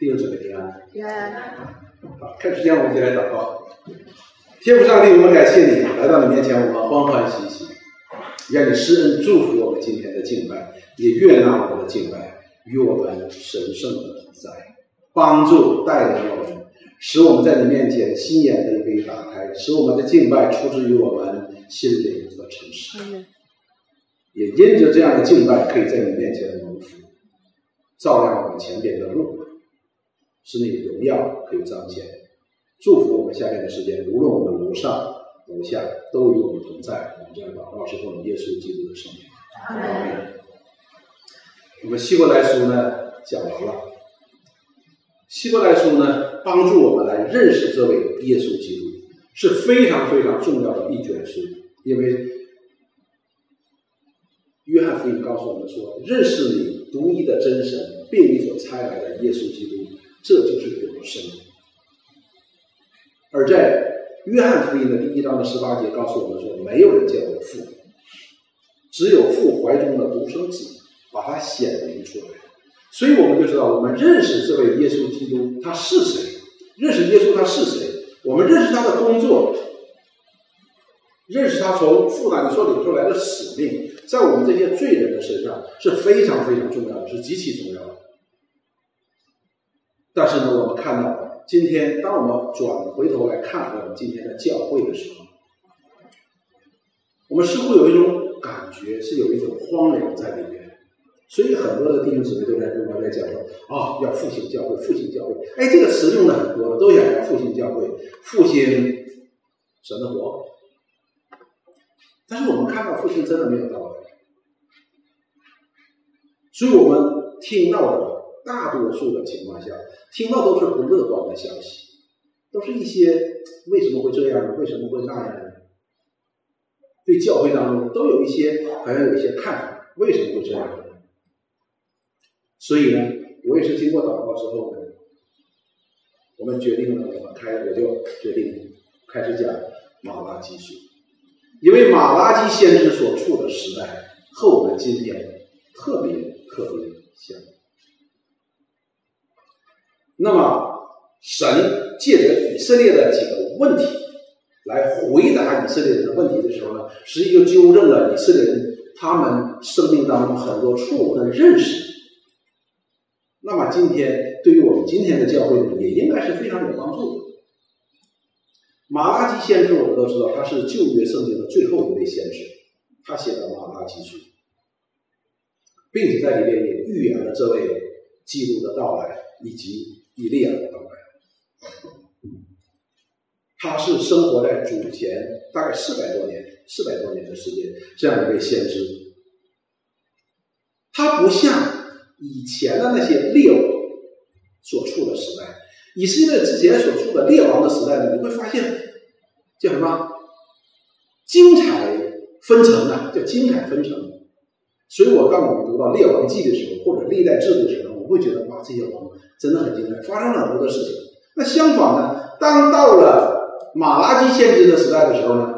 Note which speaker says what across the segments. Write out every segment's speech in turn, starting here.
Speaker 1: 弟兄姊妹平安。
Speaker 2: 平安。
Speaker 1: 好，开始前我们就来祷告。天父上帝，我们感谢你来到你面前，我们欢欢喜喜。愿你施恩祝福我们今天的敬拜，也悦纳我们的敬拜，与我们神圣的同在，帮助带领我们，使我们在你面前心眼可以被打开，使我们的敬拜出自于我们心灵的诚实。也因着这样的敬拜，可以在你面前蒙福，照亮我们前边的路，使你的荣耀可以彰显。祝福我们下面的时间，无论我们楼上楼下，都与我们同在。我们这样祷告是奉耶稣基督的圣名。阿门。我们希伯来书呢讲完了，希伯来书呢帮助我们来认识这位耶稣基督是非常非常重要的一卷书，因为。约翰福音告诉我们说：“认识你独一的真神，并你所差来的耶稣基督，这就是永生。”而在约翰福音的第一章的十八节告诉我们说：“没有人见过父，只有父怀中的独生子把他显明出来。”所以我们就知道，我们认识这位耶稣基督他是谁，认识耶稣他是谁，我们认识他的工作，认识他从父那里所领出来的使命。在我们这些罪人的身上是非常非常重要的，是极其重要的。但是呢，我们看到今天，当我们转回头来看我们今天的教会的时候，我们似乎有一种感觉，是有一种荒凉在里面。所以很多的弟兄姊妹都在跟我在讲说：“啊，要复兴教会，复兴教会。”哎，这个词用的很多，都想要复兴教会，复兴神的国。但是我们看到复兴真的没有到来。所以我们听到的大多数的情况下，听到都是不乐观的消息，都是一些为什么会这样呢？为什么会那样呢？对教会当中都有一些好像有一些看法，为什么会这样呢？所以呢，我也是经过祷告之后呢，我们决定了，我们开，我就决定开始讲马拉基书，因为马拉基先知所处的时代和我们今天特别。特别像。那么，神借着以色列的几个问题来回答以色列人的问题的时候呢，实际就纠正了以色列人他们生命当中很多错误的认识。那么，今天对于我们今天的教会呢，也应该是非常有帮助的。马拉基先知，我们都知道他是旧约圣经的最后一位先知，他写的马拉基书。并且在里面也预言了这位基督的到来以及以利亚的到来。他是生活在主前大概四百多年、四百多年的时间这样一位先知。他不像以前的那些列王所处的时代，以色列之前所处的列王的时代呢，你会发现叫什么？精彩纷呈啊，叫精彩纷呈。所以我当我们读到《列王记》的时候，或者《历代志》的时候，会觉得哇，这些王真的很精彩，发生了很多的事情。那相反呢，当到了马拉基先知的时代的时候呢，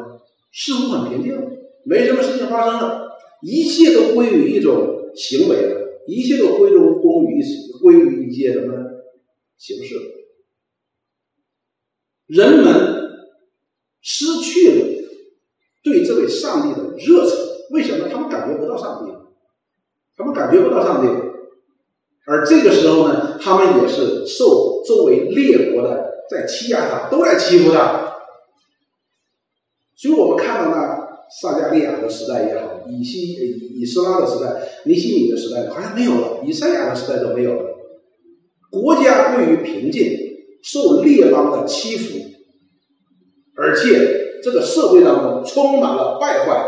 Speaker 1: 似乎很平静，没什么事情发生了，一切都归于一种行为了，一切都归中功于归于一些什么形式。人们失去了对这位上帝的热忱，为什么？他们感觉不到上帝。他们感觉不到上帝，这个时候呢，他们也是受周围列国的在欺压他，都在欺负他。所以我们看到那撒加利亚的时代也好，以西以以斯拉的时代，尼西米的时代好像没有了，以赛亚的时代都没有了。国家归于平静，受列邦的欺负，而且这个社会当中充满了败坏，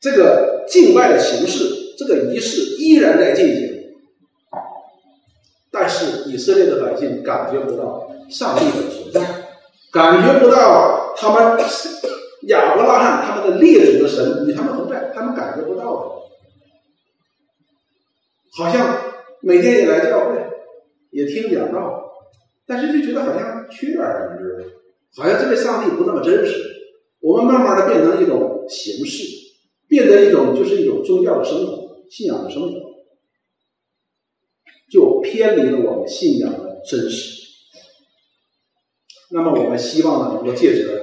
Speaker 1: 这个。境外的形式，这个仪式依然在进行，但是以色列的百姓感觉不到上帝的存在，感觉不到他们亚伯拉罕他们的列祖的神与他们同在，他们感觉不到的，好像每天也来教会，也听讲道，但是就觉得好像缺点什么，好像这位上帝不那么真实，我们慢慢的变成一种形式。变得一种就是一种宗教的生活、信仰的生活，就偏离了我们信仰的真实。那么，我们希望呢，能够借着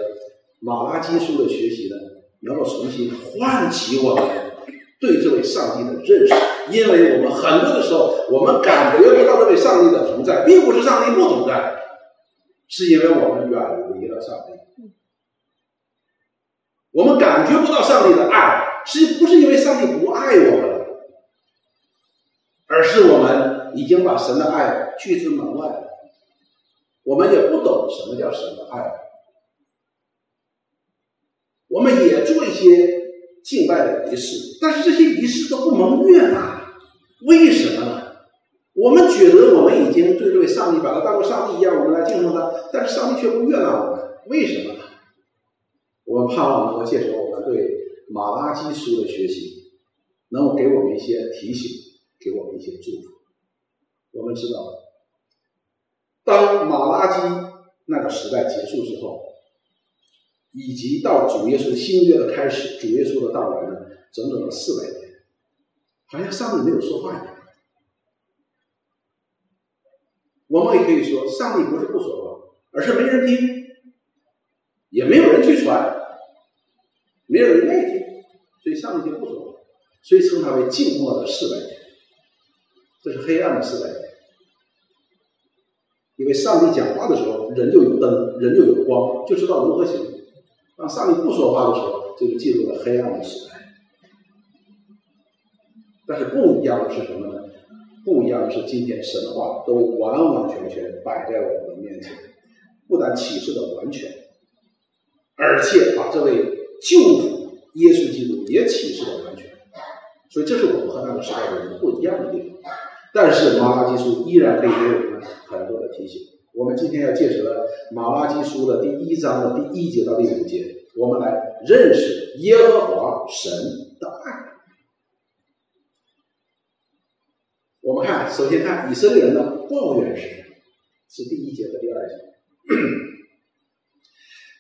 Speaker 1: 马拉基书的学习呢，能够重新唤起我们对这位上帝的认识。因为我们很多的时候，我们感觉不到这位上帝的同在，并不是上帝不同在，是因为我们远离了上帝。我们感觉不到上帝的爱，是不是因为上帝不爱我们，而是我们已经把神的爱拒之门外了。我们也不懂什么叫神的爱，我们也做一些敬拜的仪式，但是这些仪式都不蒙悦纳，为什么呢？我们觉得我们已经对这位上帝把他当做上帝一样，我们来敬重他，但是上帝却不悦纳我们，为什么呢？我们盼望能够借着我们对马拉基书的学习，能够给我们一些提醒，给我们一些祝福。我们知道，当马拉基那个时代结束之后，以及到主耶稣新约的开始，主耶稣的到来呢，整整的四百年，好像上帝没有说话一样。我们也可以说，上帝不是不说话，而是没人听，也没有人去传。没有人愿意听，所以上帝就不说话，所以称它为静默的四百年。这是黑暗的四百年，为上帝讲话的时候，人就有灯，人就有光，就知道如何行；当上帝不说话的时候，这就进入了黑暗的时代。但是不一样的是什么呢？不一样的是，今天神话都完完全全摆在我们的面前，不但启示的完全，而且把这位。救主耶稣基督也启示了完全，所以这是我们和那个时代的人不一样的地方。但是马拉基书依然可以给我们很多的提醒。我们今天要借着马拉基书的第一章的第一节到第五节，我们来认识耶和华神的爱。我们看，首先看以色列人的抱怨是什么？是第一节和第二节。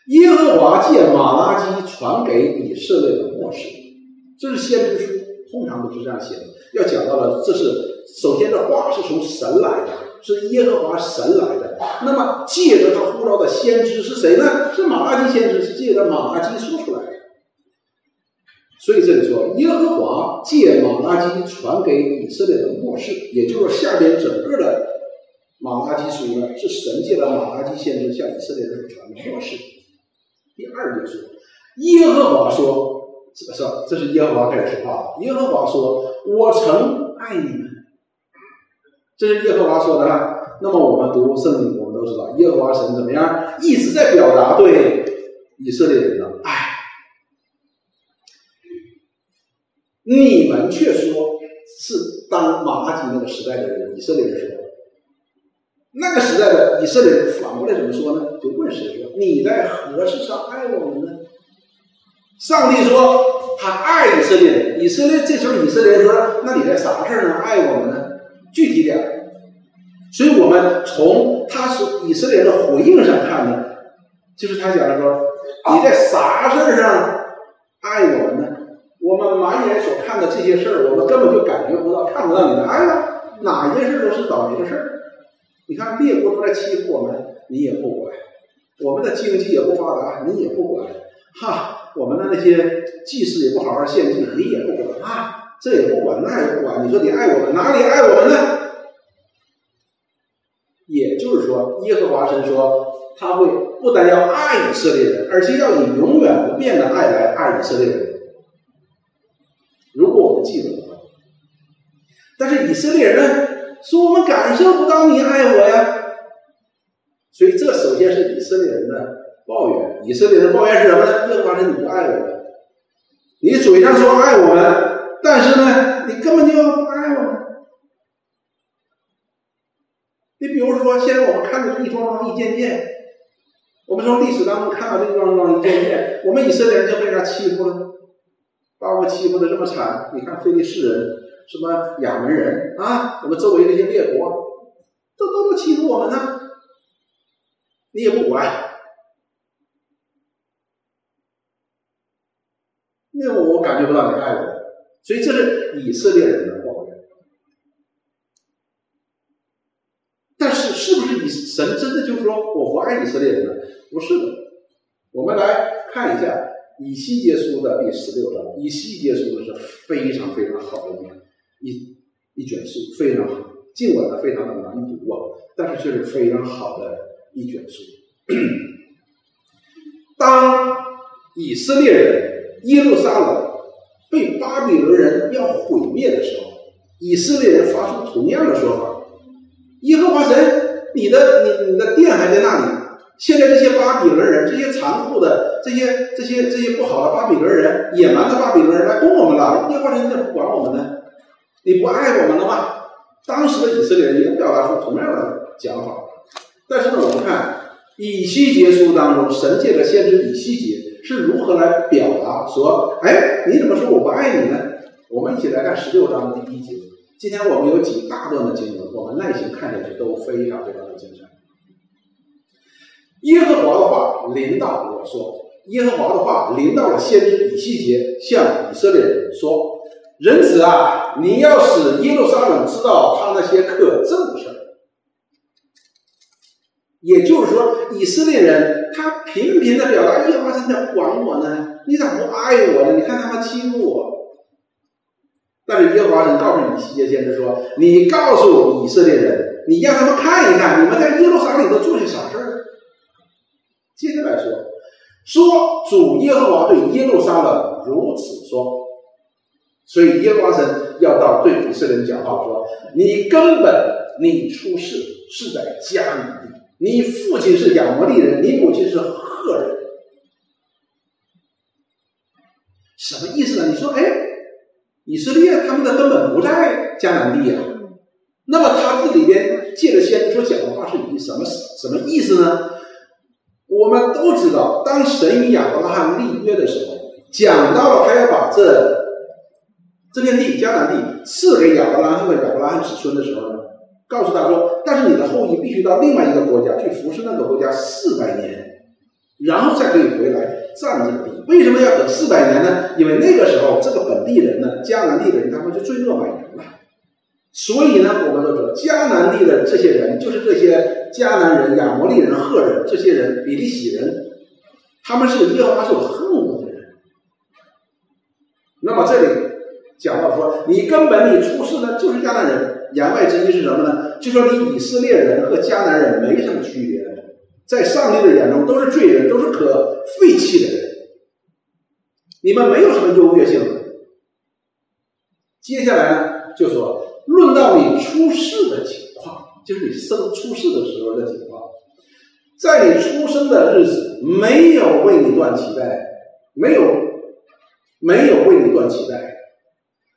Speaker 1: 耶和华借马拉基传给以色列的末世，这是先知书，通常都是这样写的。要讲到了，这是首先这话是从神来的，是耶和华神来的。那么借着他呼召的先知是谁呢？是马拉基先知，是借着马拉基说出来的。所以这里说，耶和华借马拉基传给以色列的末世，也就是下边整个的马拉基书呢，是神借了马拉基先知向以色列人传的末世。第二就是耶和华说：“是吧？这是耶和华开始说话。耶和华说：‘我曾爱你。’这是耶和华说的哈。那么我们读圣经，我们都知道耶和华神怎么样，一直在表达对以色列人的爱。你们却说是当马拉基那个时代的人，以色列人说。”那个时代的以色列人反过来怎么说呢？就问谁说：“你在何事上爱我们呢？”上帝说：“他爱以色列人。”以色列这时候以色列人说：“那你在啥事儿上爱我们呢？具体点所以我们从他是以色列的回应上看呢，就是他讲的说：“你在啥事儿上爱我们呢？”我们满眼所看的这些事儿，我们根本就感觉不到、看不到你的爱呀。哪件事都是倒霉的事儿。你看列国都在欺负我们，你也不管；我们的经济也不发达，你也不管。哈，我们的那些祭祀也不好好献祭，你也不管啊，这也不管，那也不管。你说你爱我们，哪里爱我们呢？也就是说，耶和华神说，他会不但要爱以色列人，而且要以永远不变的爱来爱以色列人。如果我们记得的话，但是以色列人呢？说我们感受不到你爱我呀，所以这首先是以色列人的抱怨。以色列人抱怨是什么呢？耶和华神你不爱我们，你嘴上说爱我们，但是呢，你根本就不爱我。你比如说，现在我们看到一桩桩一件件，我们从历史当中看到这一桩桩一件件，我们以色列人就被人家欺负了，把我们欺负的这么惨。你看非利士人。什么亚门人啊？我们周围那些列国，都都能欺负我们呢，你也不管，那我我感觉不到你爱我，所以这是以色列人的抱怨。但是是不是以神真的就是说我不爱以色列人呢？不是的。我们来看一下以西结书的第十六章。以西结书是非常非常好的一一一卷书，非常好。尽管它非常的难读啊，但是却是非常好的一卷书。当以色列人耶路撒冷被巴比伦人要毁灭的时候，以色列人发出同样的说法：“耶和华神，你的你你的殿还在那里。现在这些巴比伦人，这些残酷的、这些这些这些不好的巴比伦人、野蛮的巴比伦人来攻我们了。耶和华神你怎么不管我们呢？你不爱我们了吗？”当时的以色列人也表达出同样的讲法，但是呢，我们看以西结书当中，神借的先知以西结是如何来表达说：“哎，你怎么说我不爱你呢？”我们一起来看十六章的第一节。今天我们有几大段的经文，我们耐心看下去都非常非常的精彩。耶和华的话临到我说：“耶和华的话临到了先知以西结，向以色列人说。”人子啊，你要使耶路撒冷知道他那些可憎的事，也就是说，以色列人他频频的表达耶和华神在管我呢，你咋不爱我呢？你看他们欺负我。但是耶和华神告诉以西结先知说：“你告诉以色列人，你让他们看一看，你们在耶路撒冷都做些啥事儿。”接着来说，说主耶和华对耶路撒冷如此说。所以耶和华神要到对以色列人讲话说：“你根本你出世是在迦南地，你父亲是亚摩利人，你母亲是赫人，什么意思呢？你说，哎，以色列他们的根本不在迦南地呀。那么他这里边借着先知所讲的话是以什么什么意思呢？我们都知道，当神与亚伯拉罕立约的时候，讲到了他要把这。这片地迦南地赐给亚伯拉罕和亚伯拉罕子孙的时候呢，告诉他说：“但是你的后裔必须到另外一个国家去服侍那个国家四百年，然后再可以回来占这个地。为什么要等四百年呢？因为那个时候这个本地人呢，迦南地的人他们就罪恶满盈了。所以呢，我们都说迦南地的这些人，就是这些迦南人、亚摩利人、赫人这些人、比利洗人，他们是耶和华所恨恶的人。那么这里。讲到说，你根本你出世呢就是迦南人，言外之意是什么呢？就说你以色列人和迦南人没什么区别，在上帝的眼中都是罪人，都是可废弃的人，你们没有什么优越性。接下来呢，就说论到你出世的情况，就是你生出世的时候的情况，在你出生的日子，没有为你断脐带，没有没有为你断脐带。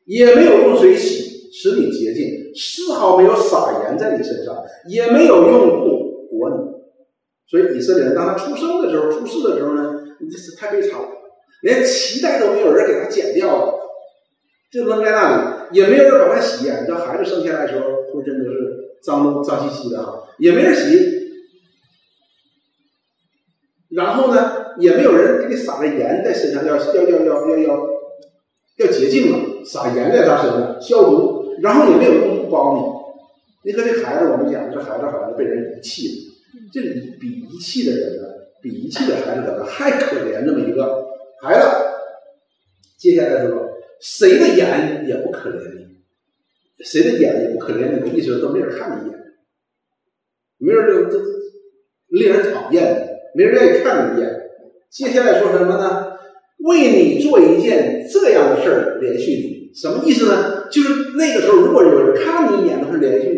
Speaker 1: 也没有用水洗，使你洁净，丝毫没有撒盐在你身上，也没有用布裹你。所以以色列人当他出生的时候、出世的时候呢，你这是太悲惨了，连脐带都没有人给他剪掉了，就扔在那里，也没有人把他洗。你知道孩子生下来的时候浑身都是脏脏兮兮的啊，也没人洗。然后呢，也没有人给你撒了盐在身上，要要要要要要要洁净了。撒盐在他身上消毒，然后也没有用布包你。你看这孩子，我们讲这孩子好像被人遗弃了。这比遗弃的人呢，比遗弃的孩子可能还可怜。这么一个孩子，接下来说，谁的眼也不可怜你，谁的眼也不可怜你的意思，都没人看你一眼，没人就都令人讨厌，没人愿意看你一眼。接下来说什么呢？为你做一件这样的事儿，连续你什么意思呢？就是那个时候，如果有人看你一眼都是连续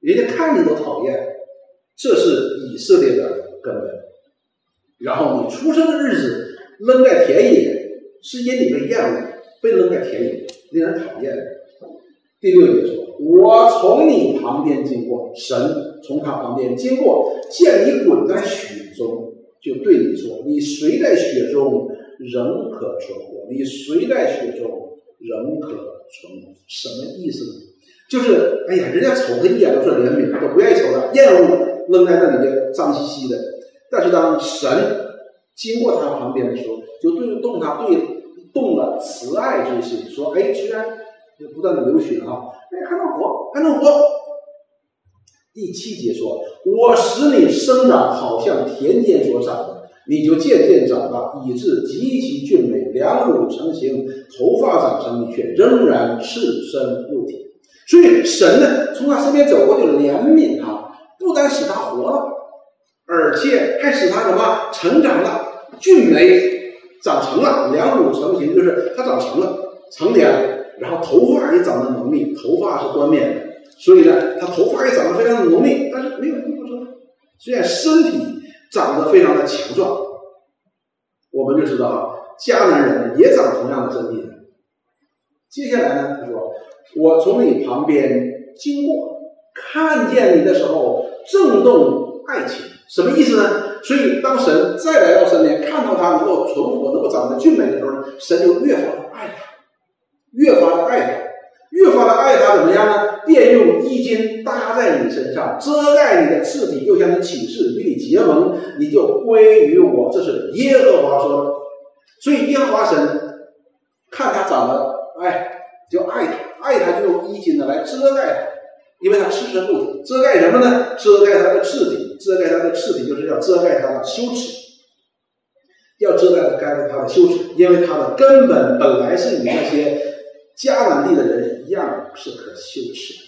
Speaker 1: 你，人家看你都讨厌，这是以色列的根本。然后你出生的日子扔在田野，是因你被厌恶，被扔在田野，令人讨厌。第六节说：“我从你旁边经过，神从他旁边经过，见你滚在雪中，就对你说：你谁在雪中？”仍可存活，你谁在雪中仍可存活？什么意思呢？就是哎呀，人家瞅他一眼都是怜悯，都不愿意瞅他，厌恶扔在那里边脏兮兮的。但是当神经过他旁边的时候，就对动他对动了慈爱之心，说：“哎，居然不断的流血啊，哎，还能活，还能活。”第七节说：“我使你生长，好像田间所长的，你就渐渐长大，以致极其俊美，两乳成形，头发长成，你却仍然赤身露体。”所以神呢，从他身边走过去，怜悯他，不单使他活了，而且还使他什么成长了，俊美，长成了，两乳成形，就是他长成了，成年了，然后头发也长得浓密，头发是冠冕的。所以呢，他头发也长得非常的浓密，但是没有衣服穿。虽然身体长得非常的强壮，我们就知道啊，迦南人也长同样的身体。接下来呢，他说：“我从你旁边经过，看见你的时候，震动爱情。什么意思呢？所以当神再来到身边，看到他能够存活，能够长得俊美的时候，神就越发的爱他，越发的爱他。”越发的爱他怎么样呢？便用衣襟搭在你身上，遮盖你的赤体，又向你起誓，与你结盟，你就归于我。这是耶和华说的。所以耶和华神看他长得哎，就爱他，爱他就用衣襟呢来遮盖他，因为他赤身露体，遮盖什么呢？遮盖他的赤体，遮盖他的赤体就是要遮盖他的羞耻，要遮盖盖他的羞耻，因为他的根本本来是你那些。迦南地的人样是可羞耻的，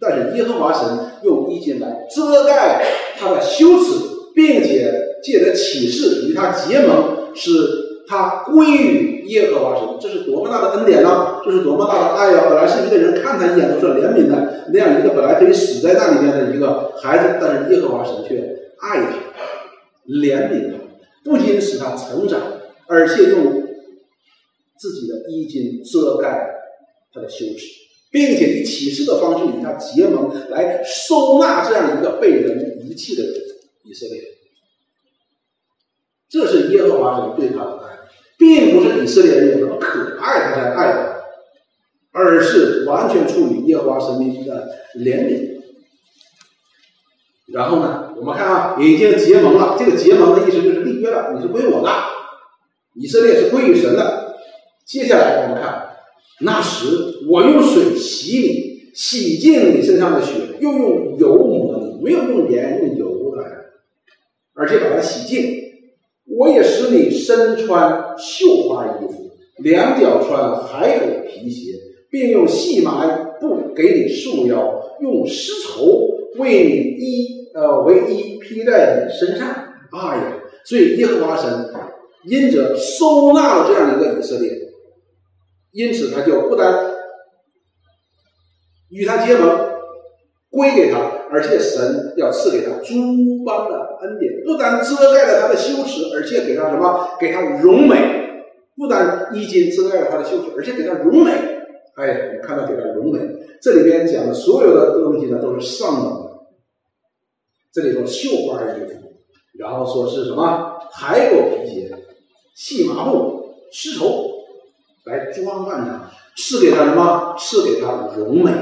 Speaker 1: 但是耶和华神用衣襟来遮盖他的羞耻，并且借着启示与他结盟，使他归于耶和华神，这是多么大的恩典呢？这是多么大的爱呀！本来是一个人看他一眼都是怜悯的那样一个本来可以死在那里面的一个孩子，但是耶和华神却爱他、怜悯他，不仅使他成长，而且用自己的衣襟遮盖。他的羞耻，并且以启示的方式与他结盟，来收纳这样一个被人遗弃的以色列。这是耶和华神对他的爱，并不是以色列人有什么可爱他才爱他，而是完全出于耶和华神的怜悯。然后呢，我们看啊，已经结盟了。这个结盟的意思就是立约了，你是归我的，以色列是归于神的。接下来我们看。那时，我用水洗你，洗净你身上的血，又用油抹你，没有用盐用油来，而且把它洗净。我也使你身穿绣花衣服，两脚穿海狗皮鞋，并用细麻布给你束腰，用丝绸为你衣呃为衣披在你身上。哎呀，所以耶和华神因着收纳了这样一个以色列。因此，他就不单与他结盟，归给他，而且神要赐给他诸般的恩典，不但遮盖了他的羞耻，而且给他什么？给他荣美。不但衣襟遮盖了他的羞耻，而且给他荣美。哎，我们看到给他荣美，这里边讲的所有的东西呢，都是上等的。这里说绣花衣服，然后说是什么？海狗皮鞋、细麻布、丝绸。来装扮他，赐给他什么？赐给他荣美。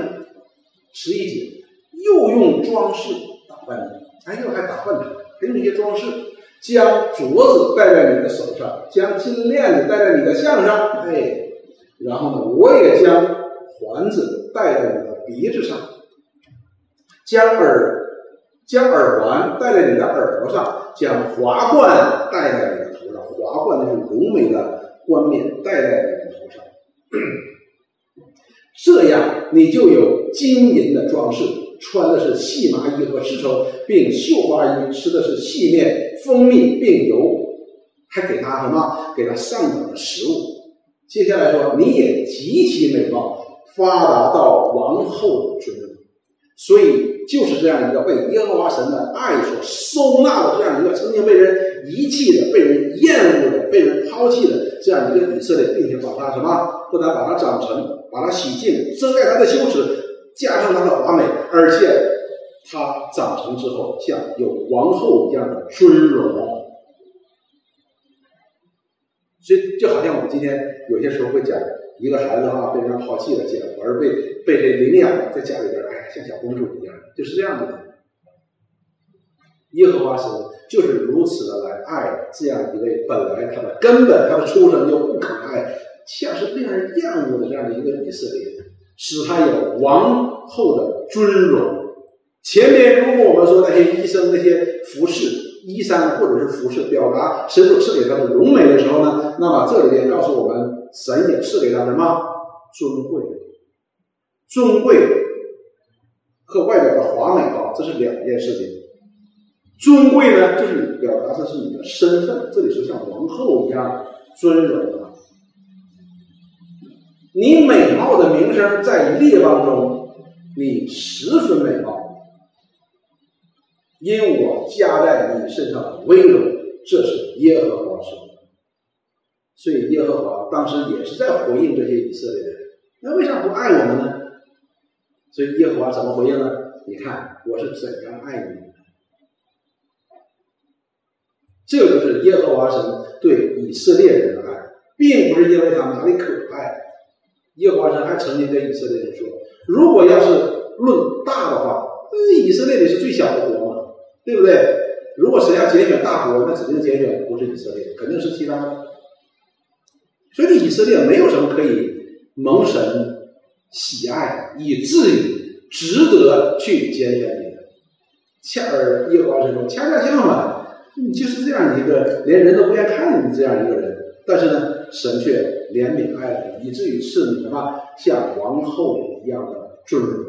Speaker 1: 十一节又用装饰打扮你，哎，又还打扮他，还用一些装饰，将镯子戴在你的手上，将金链子戴在你的项上，哎，然后呢，我也将环子戴在你的鼻子上，将耳将耳环戴在你的耳朵上，将华冠戴在你的头上，华冠就是荣美的冠冕戴在你。头上这样，你就有金银的装饰，穿的是细麻衣和丝绸，并绣花衣，吃的是细面、蜂蜜并油，还给他什么？给他上等的食物。接下来说，你也极其美貌，发达到王后的尊荣。所以，就是这样一个被耶和华神的爱所收纳的这样一个曾经被人遗弃的、被人厌恶的、被人抛弃的这样一个以色列，并且把它什么？不但把它长成，把它洗净，遮盖它的羞耻，加上它的华美，而且它长成之后，像有王后一样的尊荣。所以，就好像我们今天有些时候会讲，一个孩子啊被人抛弃了，结而被被谁领养，在家里边，像小公主一样，就是这样的。耶和华神就是如此的来爱这样一位本来他的根本他的出生就不可爱。像是被人厌恶的这样的一个以色列，使他有王后的尊荣，前面如果我们说那些医生那些服饰衣衫或者是服饰表达神所赐给他的荣美的时候呢，那么这里边告诉我们，神也赐给他什么尊贵，尊贵和外表的华美啊，这是两件事情。尊贵呢，就是表达的是你的身份，这里是像王后一样尊荣的。你美貌的名声在列邦中，你十分美貌。因我加在你身上的威荣，这是耶和华说的。所以耶和华当时也是在回应这些以色列人。那为啥不爱我们呢？所以耶和华怎么回应呢？你看我是怎样爱你的。这就是耶和华神对以色列人的爱，并不是因为他们哪里可爱。耶和华神还曾经跟以色列人说：如果要是论大的话，那以色列得是最小的国嘛。对不对？如果谁要拣选大国，那指定拣选不是以色列，肯定是其他。所以以色列没有什么可以蒙神喜爱，以至于值得去拣选你的。恰而耶和华说：“恰恰相反，你就是这样一个连人都不愿看你这样一个人。但是呢，神却怜悯爱你，以至于赐你什么像王后一样的尊荣。”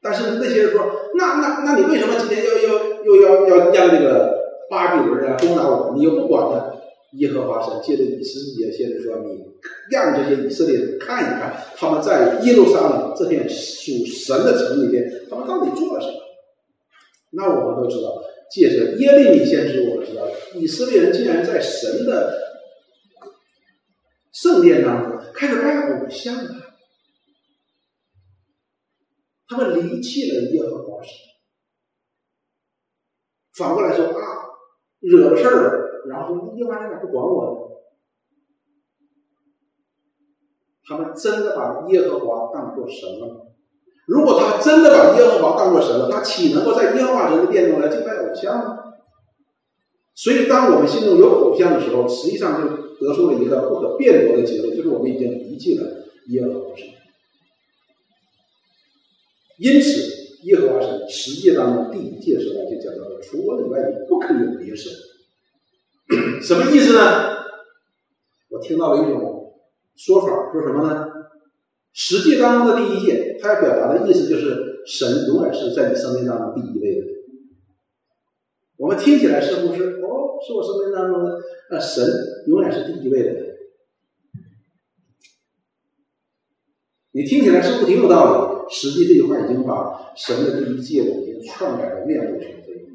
Speaker 1: 但是那些人说，那那那你为什么今天要要又要要让这个巴比伦人攻打我？你又不管呢？耶和华神借着以斯帖先知说，你让这些以色列人看一看，他们在耶路撒冷这片属神的城里边，他们到底做了什么？那我们都知道，借着耶利米先知，我们知道以色列人竟然在神的圣殿当中开始拜偶像了。他们离弃了耶和华神，反过来说啊，惹了事儿了，然后说耶和华神咋不管我呢？他们真的把耶和华当作神了？如果他真的把耶和华当作神了，那岂能够在耶和华神的殿中来敬拜偶像呢？所以，当我们心中有偶像的时候，实际上就得出了一个不可辩驳的结论，就是我们已经离弃了耶和华神。因此，耶和华神十诫当中第一诫时候就讲到了：除我以外，你不可以有别神。什么意思呢？我听到了一种说法，说什么呢？实际当中的第一诫，它要表达的意思就是，神永远是在你生命当中第一位的。我们听起来似乎是哦，是我生命当中的那，神永远是第一位的。你听起来是不是挺有道理？实际这句话已经把神的第一诫已经篡改的面目全非。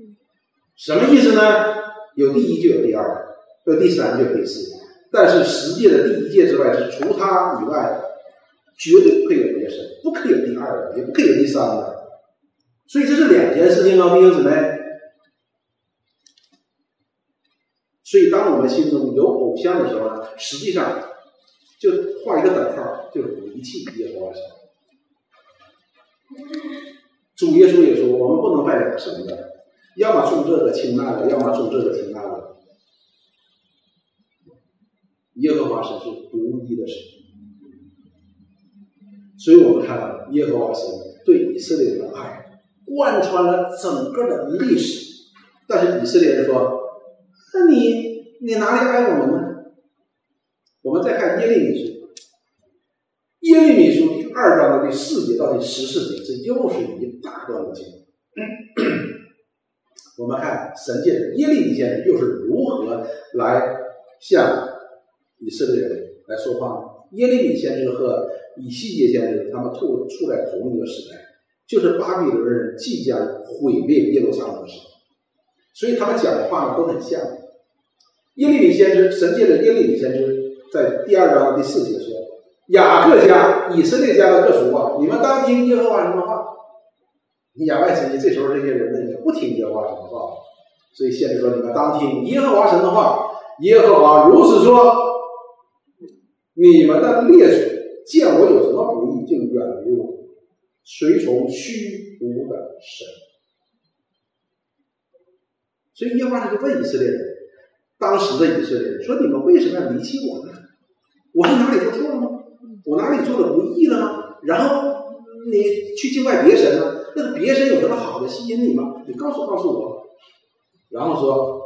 Speaker 1: 什么意思呢？有第一就有第二，有第三就有第四。但是十诫的第一诫之外，是除他以外，绝对不可以有别神，不可以有第二个，也不可以有第三的。所以这是两件事情啊，弟兄姊妹。所以当我们心中有偶像的时候，实际上就画一个等号，就是离弃耶和华神。主耶稣也说：“我们不能拜两个神的，要么重这个轻那个，要么重这个轻那个。耶和华神是独一的神，所以我们看到耶和华神对以色列人的爱贯穿了整个的历史。但是以色列人说：‘那你你哪里爱我们呢？’我们再看耶利米书，耶利米书第。”二章的第四节到第十四节，这又是一大段的经。我们看神界的耶利米先生又是如何来向以色列人来说话呢？耶利米先知和以西结先知，他们处处在同一个时代，就是巴比伦人即将毁灭耶路撒冷的时候，所以他们讲的话呢都很像。耶利米先知，神界的耶利米先知，在第二章第四节说。雅各家、以色列家的各属啊，你们当听耶和华什么话？你雅外之意，这时候这些人呢也不听耶和华神的话，所以先知说：你们当听耶和华神的话。耶和华如此说：你们的列祖见我有什么不义，就远离我，随从虚无的神。所以耶和华就问以色列人，当时的以色列人说：你们为什么要离弃我呢？我是哪里做错了吗？我哪里做的不义了吗？然后你去敬拜别神呢？那个别神有什么好的吸引你吗？你告诉告诉我。然后说，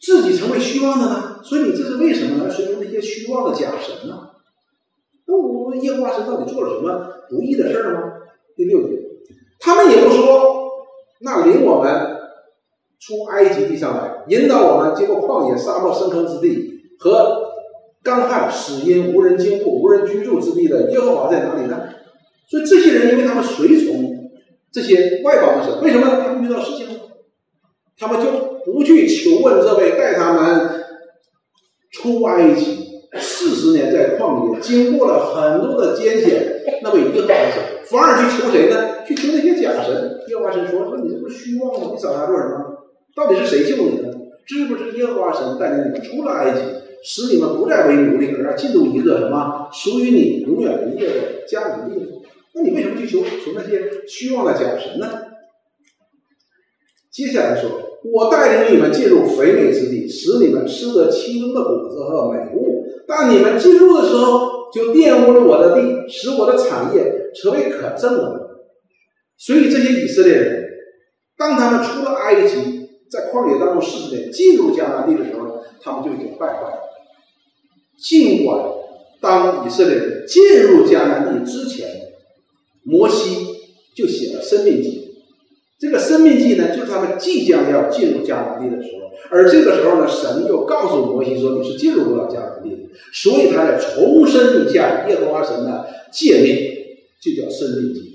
Speaker 1: 自己成为虚妄的呢？所以你这是为什么呢？随从那些虚妄的假神呢？那我们耶和华神到底做了什么不义的事儿吗？第六节，他们也不说，那领我们出埃及地上来，引导我们经过旷野、沙漠、深坑之地和干旱、死因、无人经过、无人居住之地的耶和华在哪里呢？所以这些人，因为他们随从这些外邦的神，为什么？他们遇到事情了，他们就不去求问这位带他们出埃及。四十年在旷野，经过了很多的艰险，那位耶和华神，反而去求谁呢？去求那些假神。耶和华神说：“说你这不是虚妄吗？你找他做什么？到底是谁救你的？知不知耶和华神带领你们出了埃及，使你们不再为奴隶，而进入一个什么属于你永远的一个家园地？那你为什么去求求那些虚妄的假神呢？”接下来说：“我带领你们进入肥美之地，使你们吃得其中的果子和美物。”当你们进入的时候，就玷污了我的地，使我的产业成为可憎的。所以这些以色列人，当他们出了埃及，在旷野当中四十年，进入迦南地的时候，他们就已经败坏了。尽管当以色列人进入迦南地之前，摩西就写了《生命记》。这个生命记呢，就是他们即将要进入迦南地的时候，而这个时候呢，神又告诉摩西说：“你是进入不了迦南地的。”所以他在重申一下耶和华神的诫命，就叫生命记。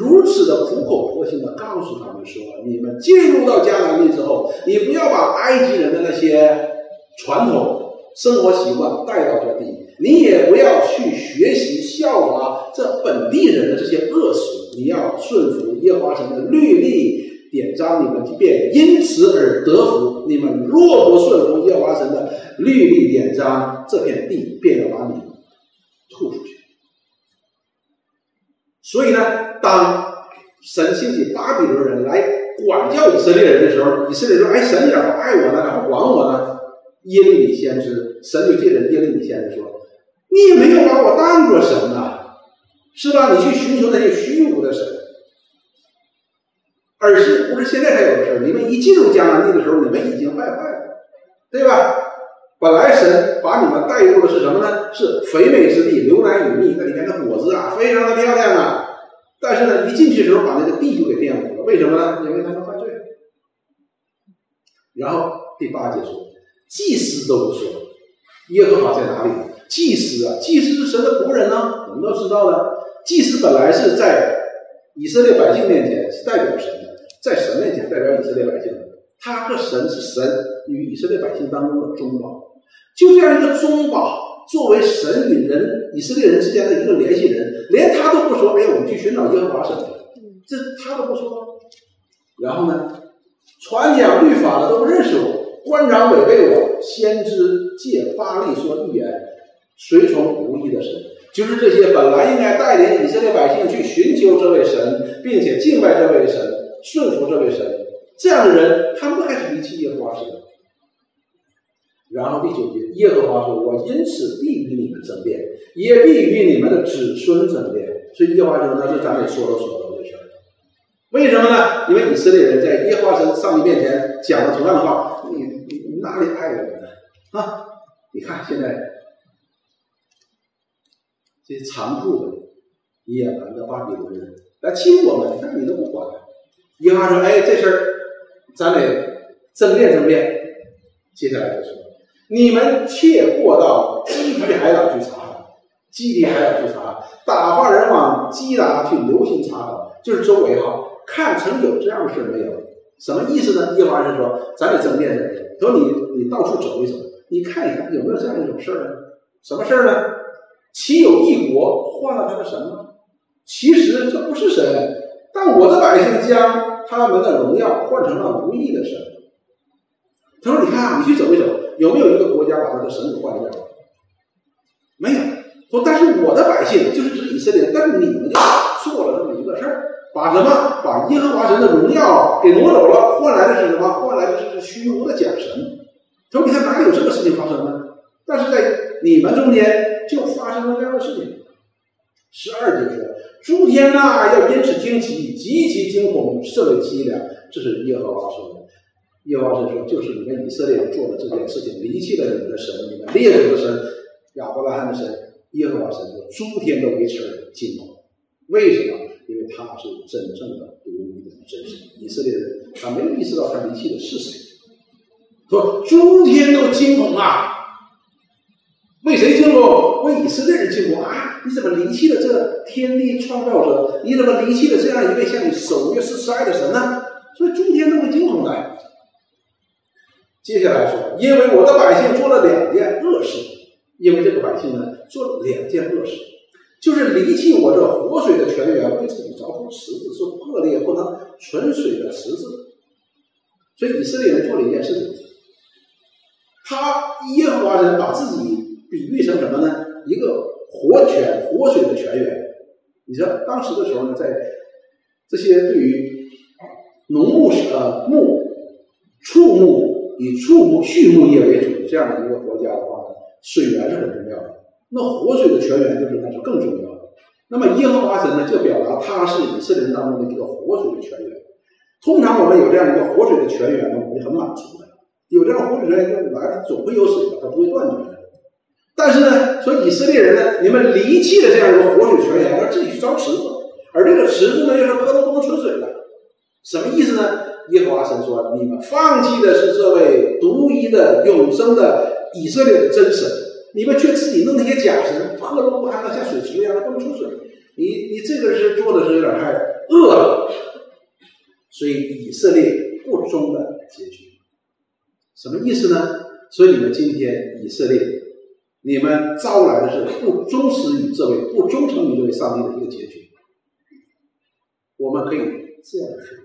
Speaker 1: 如此的苦口婆心的告诉他们说：“你们进入到迦南地之后，你不要把埃及人的那些传统生活习惯带到这地，你也不要去学习效法这本地人的这些恶俗，你要顺服。”耶和华神的律例典章，你们便因此而得福。你们若不顺服耶和华神的律例典章，这片地便要把你吐出去。所以呢，当神兴起巴比伦人来管教以色列人的时候，以色列人说：“哎，神你咋不爱我呢？咋不管我呢？”耶利米先知，神就借着耶利米先知说：“你也没有把我当作神呐，是吧？你去寻求那些虚无的神。”而是不是现在才有的事？你们一进入迦南地的时候，你们已经败坏了，对吧？本来神把你们带入的是什么呢？是肥美之地，牛奶与蜜，那里面的果子啊，非常的漂亮啊。但是呢，一进去的时候，把那个地就给玷污了。为什么呢？因为他们犯罪。然后第八节说，祭司都不说，耶和华在哪里？祭司啊，祭司是神的仆人呢，我们都知道的。祭司本来是在以色列百姓面前是代表神的。在神面前代表以色列百姓的，他和神是神与以色列百姓当中的中保，就这样一个中保，作为神与人以色列人之间的一个联系人，连他都不说，哎，我们去寻找耶和华神，这他都不说。然后呢，传讲律法的都不认识我，官长违背我，先知借巴利说预言，随从无义的神，就是这些本来应该带领以色列百姓去寻求这位神，并且敬拜这位神。顺服这位神，这样的人，他们开始离弃耶和华神。然后第九节，耶和华说：“我因此必与你们争辩，也必与你们的子孙争辩。”所以耶和华说：“那就咱们也说了说到这事儿。为什么呢？因为以色列人在耶和华神上帝面前讲了同样的话：“你你哪里爱我们呢？啊？你看现在这残酷的、野蛮的巴比伦人来欺负我们，那你都不管。”耶和华说：“哎，这事儿咱得争辩争辩。”接下来就说：“你们切过到基底海岛去查，基底海岛去查，打发人往基达去留心查看，就是周围哈，看曾有这样的事没有？什么意思呢？耶和华是说，咱得争辩争辩。说你你到处走一走，你看一看有没有这样一种事儿呢？什么事儿呢？岂有一国换了他的神吗？其实这不是神。”但我的百姓将他们的荣耀换成了无意的神。他说：“你看，你去走一走，有没有一个国家把他的神给换掉？没有。说，但是我的百姓就是指以色列，但是你们就做了这么一个事儿，把什么？把耶和华神的荣耀给挪走了，换来的是什么？换来的是虚无的假神。他说：你看哪里有这个事情发生呢？但是在你们中间就发生了这样的事情。”十二节说：“诸天呐，要因此惊奇，极其惊恐，甚为凄凉。”这是耶和华说的。耶和华神说：“就是你们以色列人做的这件事情，离弃了你们的神，你们列祖的神，亚伯拉罕的神。”耶和华神说：“诸天都为此而惊恐。为什么？因为他是真正的独一的真神。以色列人他没意识到他离弃的是谁。说诸天都惊恐啊！为谁惊恐？为以色列人惊恐啊！你怎么离弃了这天地创造者？你怎么离弃了这样一位向你守约施慈爱的神呢？所以诸天都会惊恐的。”接下来说，因为我的百姓做了两件恶事，因为这个百姓呢做了两件恶事，就是离弃我这活水的泉源，为自己凿出池子，是破裂不能存水的池子。所以以色列人做了一件事情，他耶和华人把自己比喻成什么呢？一个活泉、活水的泉源。你知道当时的时候呢，在这些对于农牧呃牧畜牧。以畜牧、畜牧业为主的这样的一个国家的话呢，水源是很重要的。那活水的泉源就是那是更重要的。那么耶和华神呢，就表达他是以色列人当中的一个活水的泉源。通常我们有这样一个活水的泉源呢，我们就很满足的。有这样活水泉源来，总会有水的，它不会断绝的。但是呢，说以色列人呢，你们离弃了这样一个活水泉源，而自己去凿池子，而这个池子呢，又是河东不能存水的，什么意思呢？耶和华神说：“你们放弃的是这位独一的永生的以色列的真神，你们却自己弄那些假神，破落不堪的像水池一样的不能出水。你你这个是做的是有点太恶了。所以以色列不忠的结局，什么意思呢？所以你们今天以色列，你们招来的是不忠实于这位、不忠诚于这位上帝的一个结局。我们可以这样说。”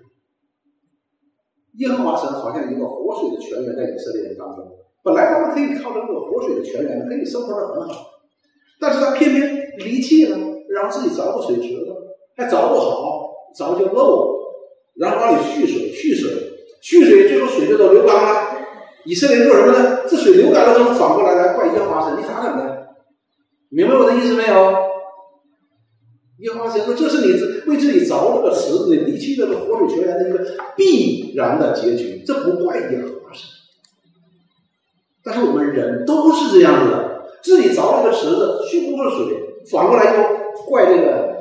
Speaker 1: 耶和华神好像一个活水的泉源在以色列人当中，本来他们可以靠着这个活水的泉源可以生活的很好，但是他偏偏离弃了，然后自己凿个水池子，还凿不好，凿就漏，然后往里蓄水，蓄水，蓄水，最后水就都流干了。以色列人做什么呢？这水流干了之后，反过来呢怪耶和华神，你咋整的？明白我的意思没有？耶和华神说：“这是你为自己凿了个池子，你离弃了个活水泉源的一个必然的结局。这不怪耶和华神，但是我们人都是这样子的，自己凿了个池子，蓄不住水，反过来又怪这个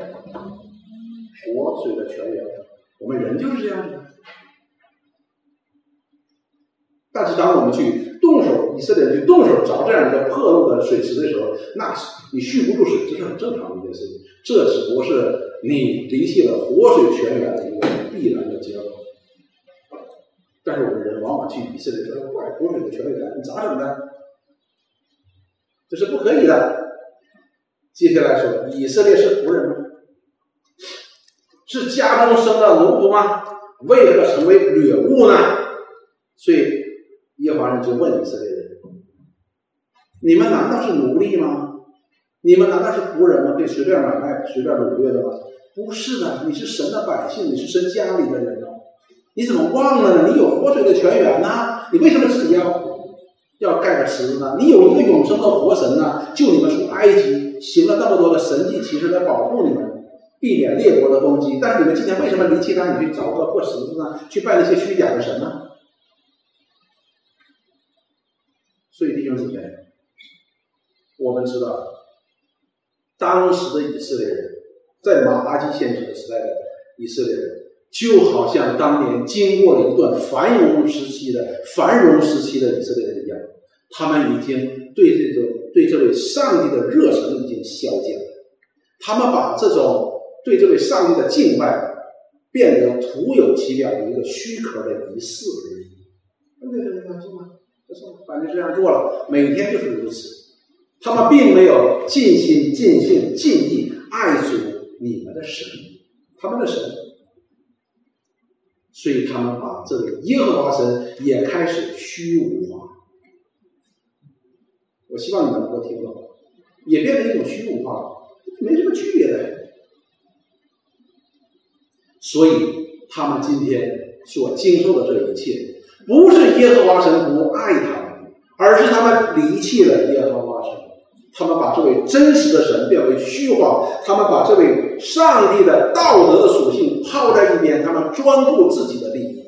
Speaker 1: 活水的泉源。我们人就是这样子的。但是当我们去动手，以色列人去动手凿这样一个破路的水池的时候，那是你蓄不住水，这是很正常的一件事情。”这只不过是你离弃了活水泉源的一个必然的结果。但是我们人往往去以色列说：“怪活水的泉源，你咋整的？”这是不可以的。接下来说，以色列是仆人吗？是家中生的奴仆吗？为何成为掠物呢？所以就问以色列人：“你们难道是奴隶吗？”你们难道是仆人吗？可以随便买卖、随便掳掠的吗？不是的，你是神的百姓，你是神家里的人哦。你怎么忘了呢？你有活水的泉源呐，你为什么自己要要盖个池子呢？你有一个永生的活神呐，救你们出埃及，行了那么多的神迹奇事来保护你们，避免列国的攻击。但是你们今天为什么离弃他？你去凿个破池子呢？去拜那些虚假的神呢？所以弟兄姊妹，我们知道。当时的以色列人，在马拉基先知的时代的以色列人，就好像当年经过了一段繁荣时期的繁荣时期的以色列人一样，他们已经对这种对这位上帝的热忱已经消减了，他们把这种对这位上帝的敬拜变得徒有其表的一个虚壳的仪式而已。对对对，是吗？这是反正这样做了，每天就是如此。他们并没有尽心尽性尽意爱主你们的神，他们的神，所以他们把这个耶和华神也开始虚无化。我希望你们能够听懂，也变成一种虚无化，没什么区别的。所以他们今天所经受的这一切，不是耶和华神不爱他们，而是他们离弃了耶和华神。他们把这位真实的神变为虚幻，他们把这位上帝的道德的属性抛在一边，他们专顾自己的利益。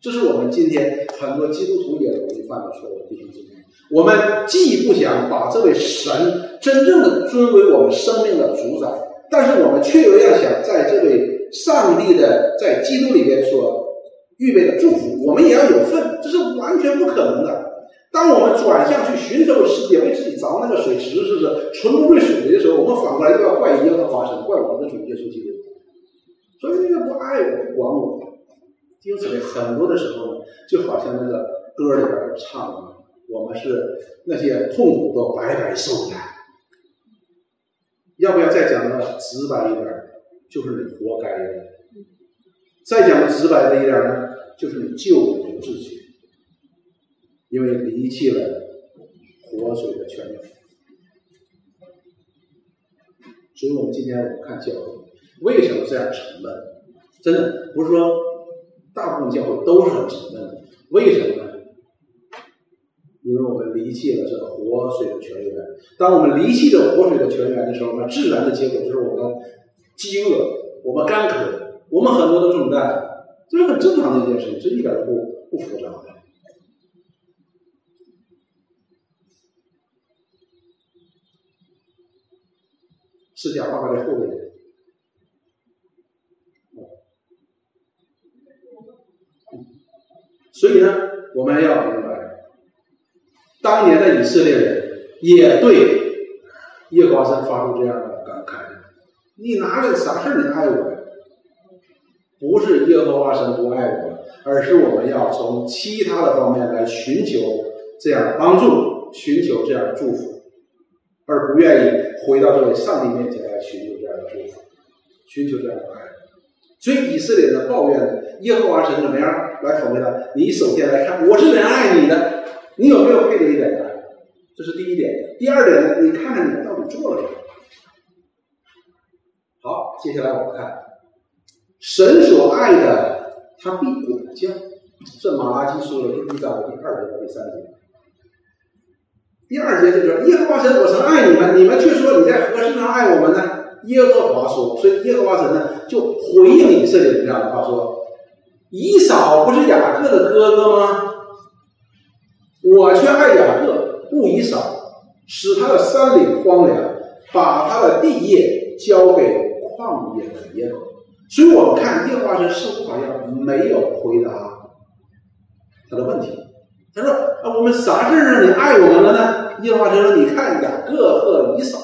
Speaker 1: 这是我们今天很多基督徒也容易犯的错误，弟兄姊妹。我们既不想把这位神真正的尊为我们生命的主宰，但是我们却又要想在这位上帝的在基督里边所预备的祝福，我们也要有份，这是完全不可能的。当我们转向去寻找世界，为自己凿那个水池，是不是纯不兑水的时候，我们反过来又要怪耶和华神，怪我们的主耶稣基督。所以那个不爱我、管我，因此很多的时候呢，就好像那个歌里边唱的，我们是那些痛苦都白白受的。要不要再讲的直白一点？就是你活该的。再讲的直白的一点呢，就是你救我不自己。因为离弃了活水的泉源，所以我们今天我们看教会为什么这样沉闷？真的不是说大部分教会都是很沉闷的，为什么呢？因为我们离弃了这个活水的泉源。当我们离弃了活水的泉源的时候，那自然的结果就是我们饥饿，我们干渴，我们很多的重担，这是很正常的一件事情，这一点都不不复杂。释迦爸爸的后面，所以呢，我们要明白，当年的以色列人也对耶和华神发出这样的感慨：你拿着啥事你爱我？不是耶和华神不爱我，而是我们要从其他的方面来寻求这样的帮助，寻求这样的祝福。而不愿意回到这位上帝面前来寻求这样的祝福，寻求这样的爱，所以以色列人抱怨耶和华神怎么样来否定他？你首先来看，我是怎样爱你的，你有没有配得一点爱？这是第一点。第二点呢？你看看你到底做了什么？好，接下来我们看神所爱的，他必管教。这马拉基书的第一章的第二节到第三节。第二节就说：“耶和华神，我曾爱你们，你们却说你在何事上爱我们呢？”耶和华说：“所以耶和华神呢，就回应以色列人这样的话说：‘以扫不是雅各的哥哥吗？我却爱雅各，不以扫，使他的山岭荒凉，把他的地业交给旷野的野狗。’所以我们看耶和华神似乎好像没有回答他的问题。他说：‘啊，我们啥事让你爱我们了呢？’耶和华神说：“你看雅各和以扫，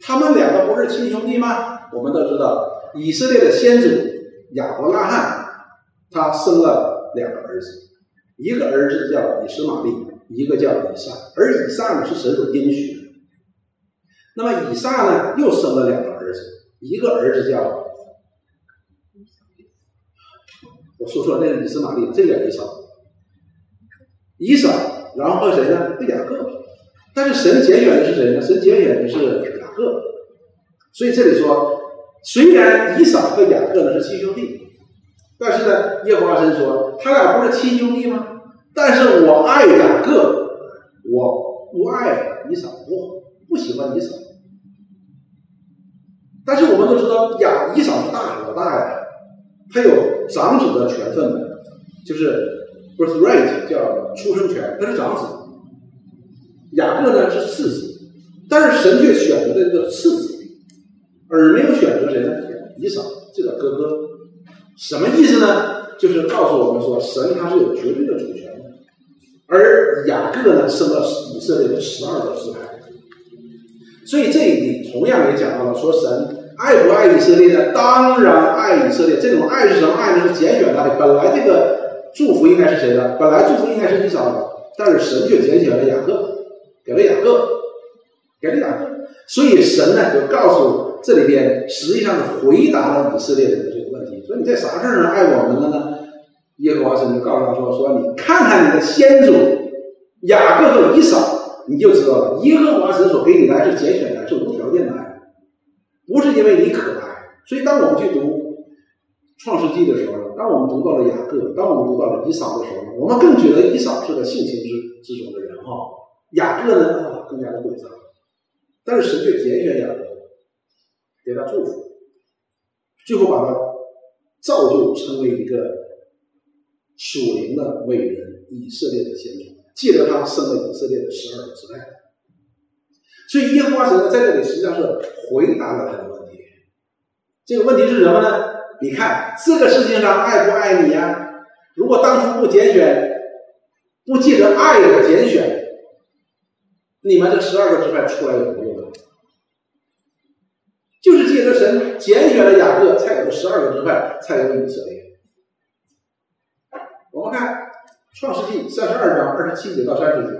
Speaker 1: 他们两个不是亲兄弟吗？我们都知道，以色列的先祖亚伯拉罕，他生了两个儿子，一个儿子叫以实玛利，一个叫以撒。而以撒是神所应许的。那么以撒呢又生了两个儿子，一个儿子叫……我说错，那个以实玛利，这个以扫，以扫，然后和谁呢？和雅各。”但是神拣选的是谁呢？神拣选的是雅各，所以这里说，虽然以扫和雅各呢是亲兄弟，但是呢，耶和华神说他俩不是亲兄弟吗？但是我爱雅各，我不爱以扫，我不喜欢以扫。但是我们都知道，雅以扫是大老大呀，他有长子的权分的，就是 birthright 叫出生权，他是长子。雅各呢是次子，但是神却选择了这个次子，而没有选择谁呢？以扫这个哥哥，什么意思呢？就是告诉我们说，神他是有绝对的主权的，而雅各呢生了以色列的十二个支派，所以这里同样也讲到了，说神爱不爱以色列呢？当然爱以色列，这种爱是什么爱呢？是拣选他的。本来这个祝福应该是谁的？本来祝福应该是以扫的，但是神却拣选了雅各。给了雅各，给了雅各，所以神呢就告诉这里边，实际上是回答了以色列人的这个问题。说你在啥事儿上爱我们了呢？耶和华神就告诉他说：“说你看看你的先祖雅各和以扫，你就知道了。耶和华神所给你来是拣选的，是无条件的爱，不是因为你可爱。所以当我们去读创世纪的时候，当我们读到了雅各，当我们读到了以扫的时候，我们更觉得以扫是个性情之之中的人哈。”雅各呢啊更加的诡诈，但是神却拣选雅各，给他祝福，最后把他造就成为一个属灵的伟人，以色列的先祖，借着他生了以色列的十二个支派。所以耶和华神呢在这里实际上是回答了他的问题。这个问题是什么呢？你看这个世界上爱不爱你呀？如果当初不拣选，不借着爱的拣选，你们这十二个支派出来有什么用啊？就是借着神拣选了雅各，才有了十二个支派，才有以色列。我们看创世纪三十二章二十七节到三十节，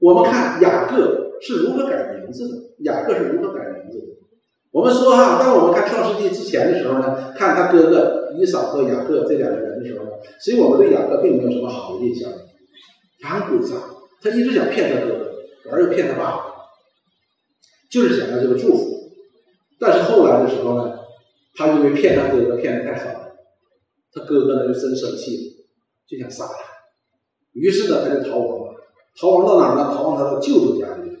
Speaker 1: 我们看雅各是如何改名字的。雅各是如何改名字的？我们说哈，当我们看创世纪之前的时候呢，看他哥哥以扫和雅各这两个人的时候呢，实我们对雅各并没有什么好的印象。他很诡诈，他一直想骗他哥哥，而又骗他爸爸，就是想要这个祝福。但是后来的时候呢，他因为骗他哥哥骗的太狠了，他哥哥呢就真生气了，就想杀他。于是呢，他就逃亡了。逃亡到哪儿呢？逃亡他的舅舅家里面。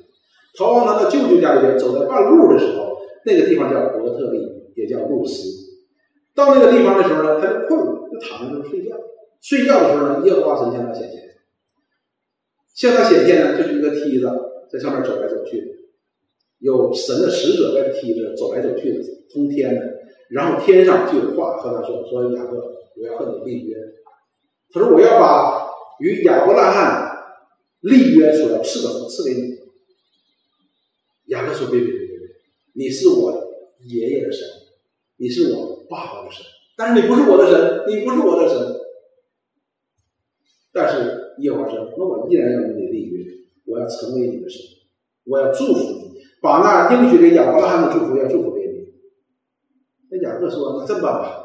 Speaker 1: 逃亡他的舅舅家里面，走在半路的时候，那个地方叫伯特利，也叫路斯。到那个地方的时候呢，他就困了，就躺在那儿睡觉。睡觉的时候呢，耶和华神向他显现。向他显现呢，就是一个梯子，在上面走来走去，有神的使者在梯子走来走去的，通天的。然后天上就有话和他说：“说雅各，我要和你立约。他说我要把与亚伯拉罕立约所要赐的赐给你。”雅各说：“别别别别别，你是我爷爷的神，你是我爸爸的神，但是你不是我的神，你不是我的神。但是。”耶和华说：“那我依然要与你立约，我要成为你的神，我要祝福你，把那应许给亚伯拉罕的祝福要祝福给你。”那雅各说：“那这么办吧，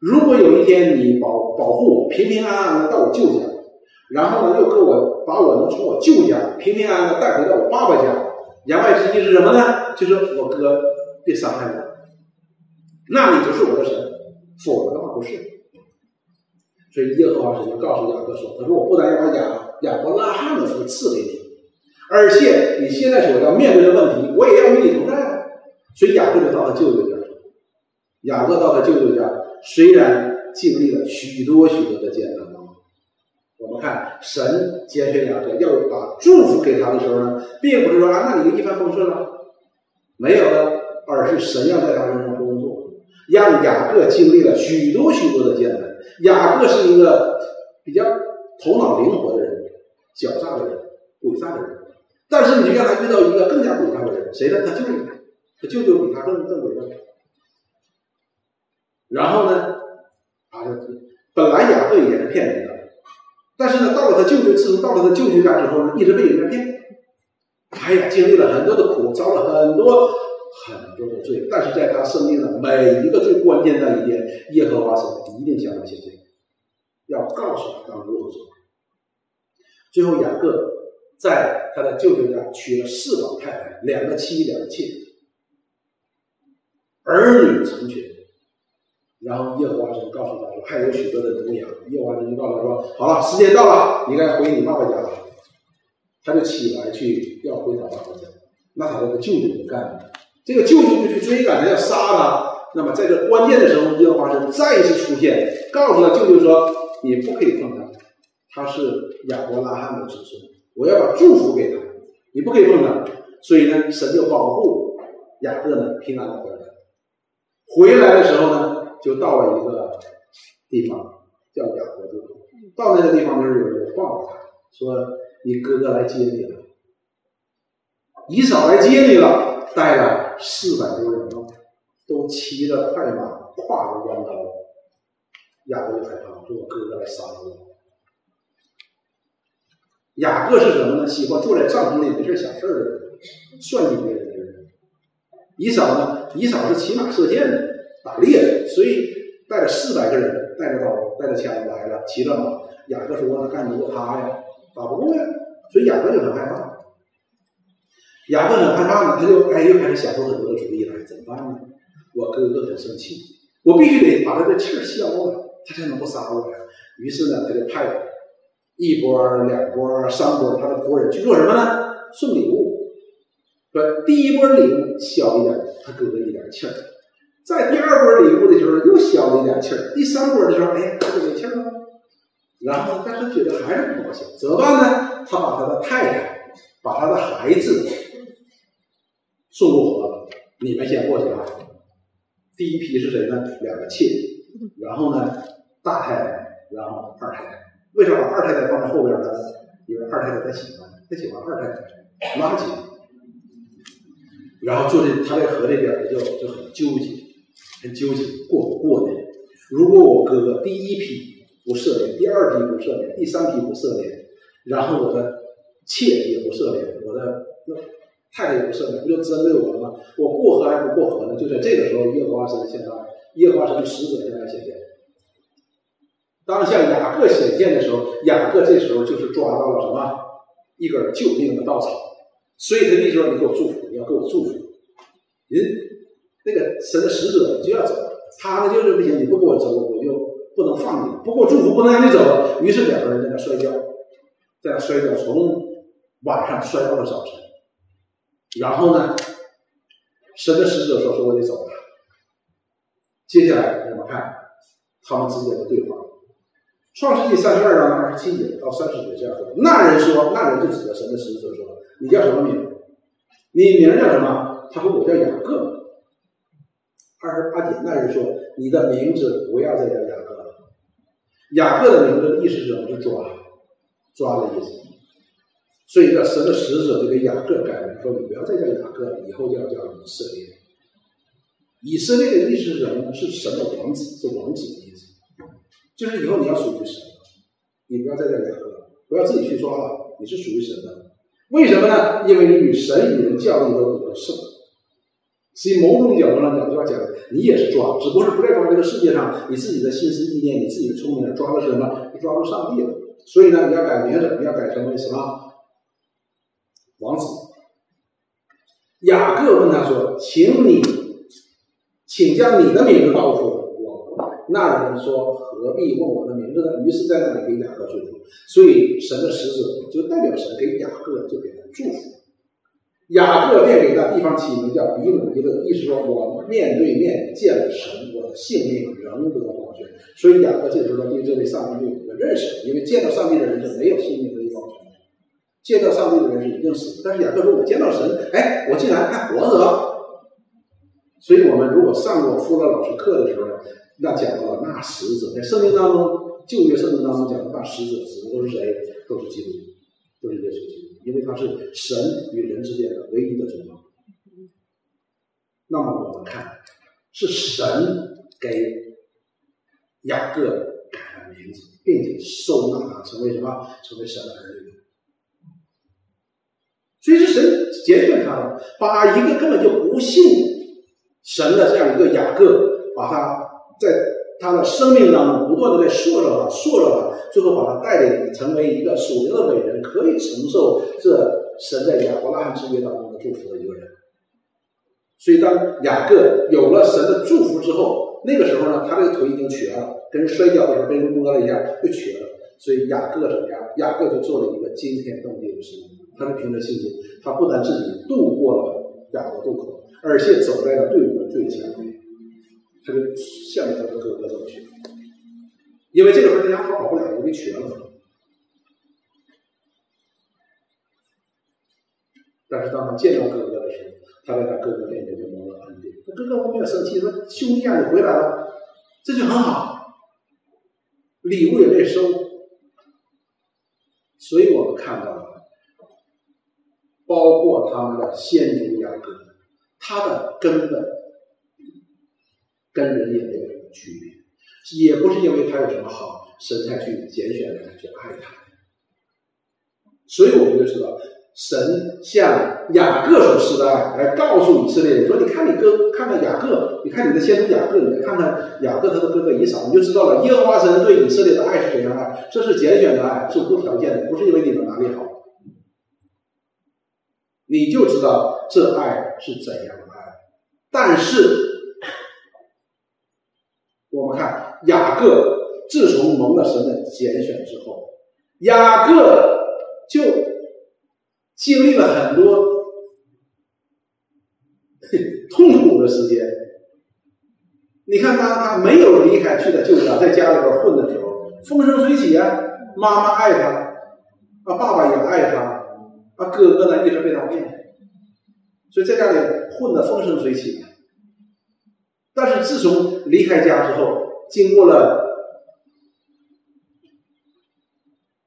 Speaker 1: 如果有一天你保保护我平平安安的到我舅家，然后呢又给我把我能从我舅家平平安安的带回到我爸爸家，言外之意是什么呢？就是我哥别伤害我，那你就是我的神，否则的话不是。”所以耶和华神就告诉雅各说：“他说我不但要把雅雅伯拉罕的福赐给你，而且你现在所要面对的问题，我也要与你同在。”所以雅各就到他舅舅家。雅各到他舅舅家，虽然经历了许多许多的艰难，我们看神拣选雅各要把祝福给他的时候呢，并不是说啊，那你就一帆风顺了，没有了，而是神要在他身上工作，让雅各经历了许多许多的艰难。雅各是一个比较头脑灵活的人，狡诈的人，诡诈的人。但是你让他遇到一个更加诡诈的人，谁呢？他舅舅，他舅舅比他更更诡诈。然后呢，啊，本来雅各也是骗人的，但是呢，到了他舅舅，自从到了他舅舅家之后呢，一直被人家骗。哎呀，经历了很多的苦，遭了很多很多的罪，但是在他生命的每一个最关键的一天，耶和华神一定向他显现。要告诉他当如何做。最后，雅各在他的舅舅家娶了四老太太，两个妻，两个妾，儿女成群。然后耶和华神告诉他说，还有许多的牛羊。耶和华神就告诉他说：“好了，时间到了，你该回你爸爸家了。”他就起来去要回他爸爸家。那他的舅舅干了，这个舅舅就去追赶他，要杀他。那么在这关键的时候，耶和华神再一次出现，告诉他舅舅说。你不可以碰他，他是亚伯拉罕的子孙，我要把祝福给他，你不可以碰他。所以呢，神就保护雅各呢平安的回来。回来的时候呢，就到了一个地方叫雅各地。到那个地方就是有人报告他说：“你哥哥来接你了，以嫂来接你了，带了四百多人都骑着快马，挎着弯刀。”雅各就害怕，说：“我哥哥来杀我。”雅各是什么呢？喜欢坐在帐篷里没事想事儿的人，算计别人的人。以扫呢？以扫是骑马射箭的，打猎的，所以带着四百个人，带着刀，带着枪来了，骑着马。雅各说：“那干不过他呀，打不过呀。”所以雅各就很害怕。雅各很害怕呢，他就哎又开始想出很多的主意来，怎么办呢？我哥哥很生气，我必须得把他的气儿消了。他才能不杀我呀？于是呢，他就派一波、两波、三波他的仆人去做什么呢？送礼物，说，第一波礼物消一点，他哥哥一点气儿；在第二波礼物的时候又消了一点气儿；第三波的时候，哎，哥哥有气儿了。然后，但是觉得还是不高兴，怎么办呢？他把他的太太，把他的孩子送入河了。你们先过去吧。第一批是谁呢？两个妾，然后呢，大太太，然后二太太。为什么把二太太放在后边呢？因为二太太她喜欢，她喜欢二太太，垃圾。然后坐在他在河这边就就很纠结，很纠结，过不过呢？如果我哥哥第一批不涉猎，第二批不涉猎，第三批不涉猎，然后我的妾也不涉猎，我的太太也不涉猎，不就针对我了吗？我过河还不过河呢？就在这个时候，耶和华神现在，耶和华神的使者现在显现。当向雅各显现的时候，雅各这时候就是抓到了什么一根救命的稻草，所以他那时候你给我祝福，你要给我祝福。人那个神的使者就要走，他呢就是不行，你不给我走，我就不能放你，不给我祝福，不能让你走。于是两个人在那摔跤，在那摔跤，从晚上摔到了早晨。然后呢，神的使者说：“说我得走了。”接下来我们看他们之间的对话。创世纪三十二章二十七节到三十节这样说：那人说，那人就指着神的使者说：“你叫什么名？你名叫什么？”他说：“我叫雅各。”二十八节，那人说：“你的名字不要再叫雅各了。雅各的名字意思是什么？是抓，抓的意思。所以，这神的使者就给雅各改名，说：你不要再叫雅各，以后就要叫以色列。以色列的意思是什么？是神的王子，是王子的意思。”就是以后你要属于神，你不要再叫雅各，不要自己去抓了，你是属于神的。为什么呢？因为你与神与人教育都不是。所以某种角度上讲，就要讲你也是抓，只不过是不再抓这个世界上你自己的心思意念，你自己的聪明，抓的是什么？你抓住上帝了。所以呢，你要改名字，你要改成为什么？王子。雅各问他说：“请你，请将你的名字告诉。”我那人说。何必问我的名字呢？于是，在那里给雅各祝福。所以，神的使者就代表神给雅各就给他祝福。雅各便给那地方起名叫比努伊勒，意思说我面对面见了神，我的性命仍得保全。所以，雅各这时候对这位上帝就有一个认识，因为见到上帝的人是没有性命的，见到上帝的人是一定死。但是雅各说：“我见到神，哎，我竟然还活着。”所以我们如果上过辅导老师课的时候。那讲到了那使者，在圣经当中，旧约圣经当中讲的那使者指的都是谁？都是基督，都是耶稣基督，因为他是神与人之间的唯一的中保。那么我们看，是神给雅各改了名字，并且收纳他成为什么？成为神的儿女。所以是神拣选他的，把一个根本就不信神的这样一个雅各，把他。在他的生命当中，不断的在塑造他，塑造他，最后把他带领成为一个属灵的伟人，可以承受这神在亚伯拉罕之约当中的祝福的一个人。所以，当雅各有了神的祝福之后，那个时候呢，他这个腿已经瘸了，跟摔跤的时候被人摸了一下，就瘸了。所以，雅各怎么样？雅各就做了一个惊天动地的事情。他凭着信心，他不但自己渡过了雅各渡口，而且走在了队伍的最前面。他就向着他的哥哥走去，因为这个时候他家跑不了，因为瘸了。但是当他见到哥哥的时候，他在他哥哥面前就蒙了恩典。他哥哥没有生气，说：“兄弟啊，你回来了，这就很好，礼物也被收。”所以我们看到，包括他们的先祖雅各，他的根本。跟人也没有什么区别，也不是因为他有什么好，神才去拣选他去爱他。所以我们就知道，神向雅各所施的爱，来告诉以色列人说：“你看你哥，看看雅各，你看你的先祖雅各，你再看看雅各他的哥哥以扫，你就知道了。耶和华神对以色列的爱是怎样爱？这是拣选的爱，是无条件的，不是因为你们哪里好，你就知道这爱是怎样的爱。但是。”我们看雅各，自从蒙了神的拣选之后，雅各就经历了很多痛苦的时间。你看，当他没有离开去的舅家，在家里边混的时候，风生水起啊，妈妈爱他，啊，爸爸也爱他，啊，哥哥呢一直被他骗，所以在家里混得风生水起。但是自从离开家之后，经过了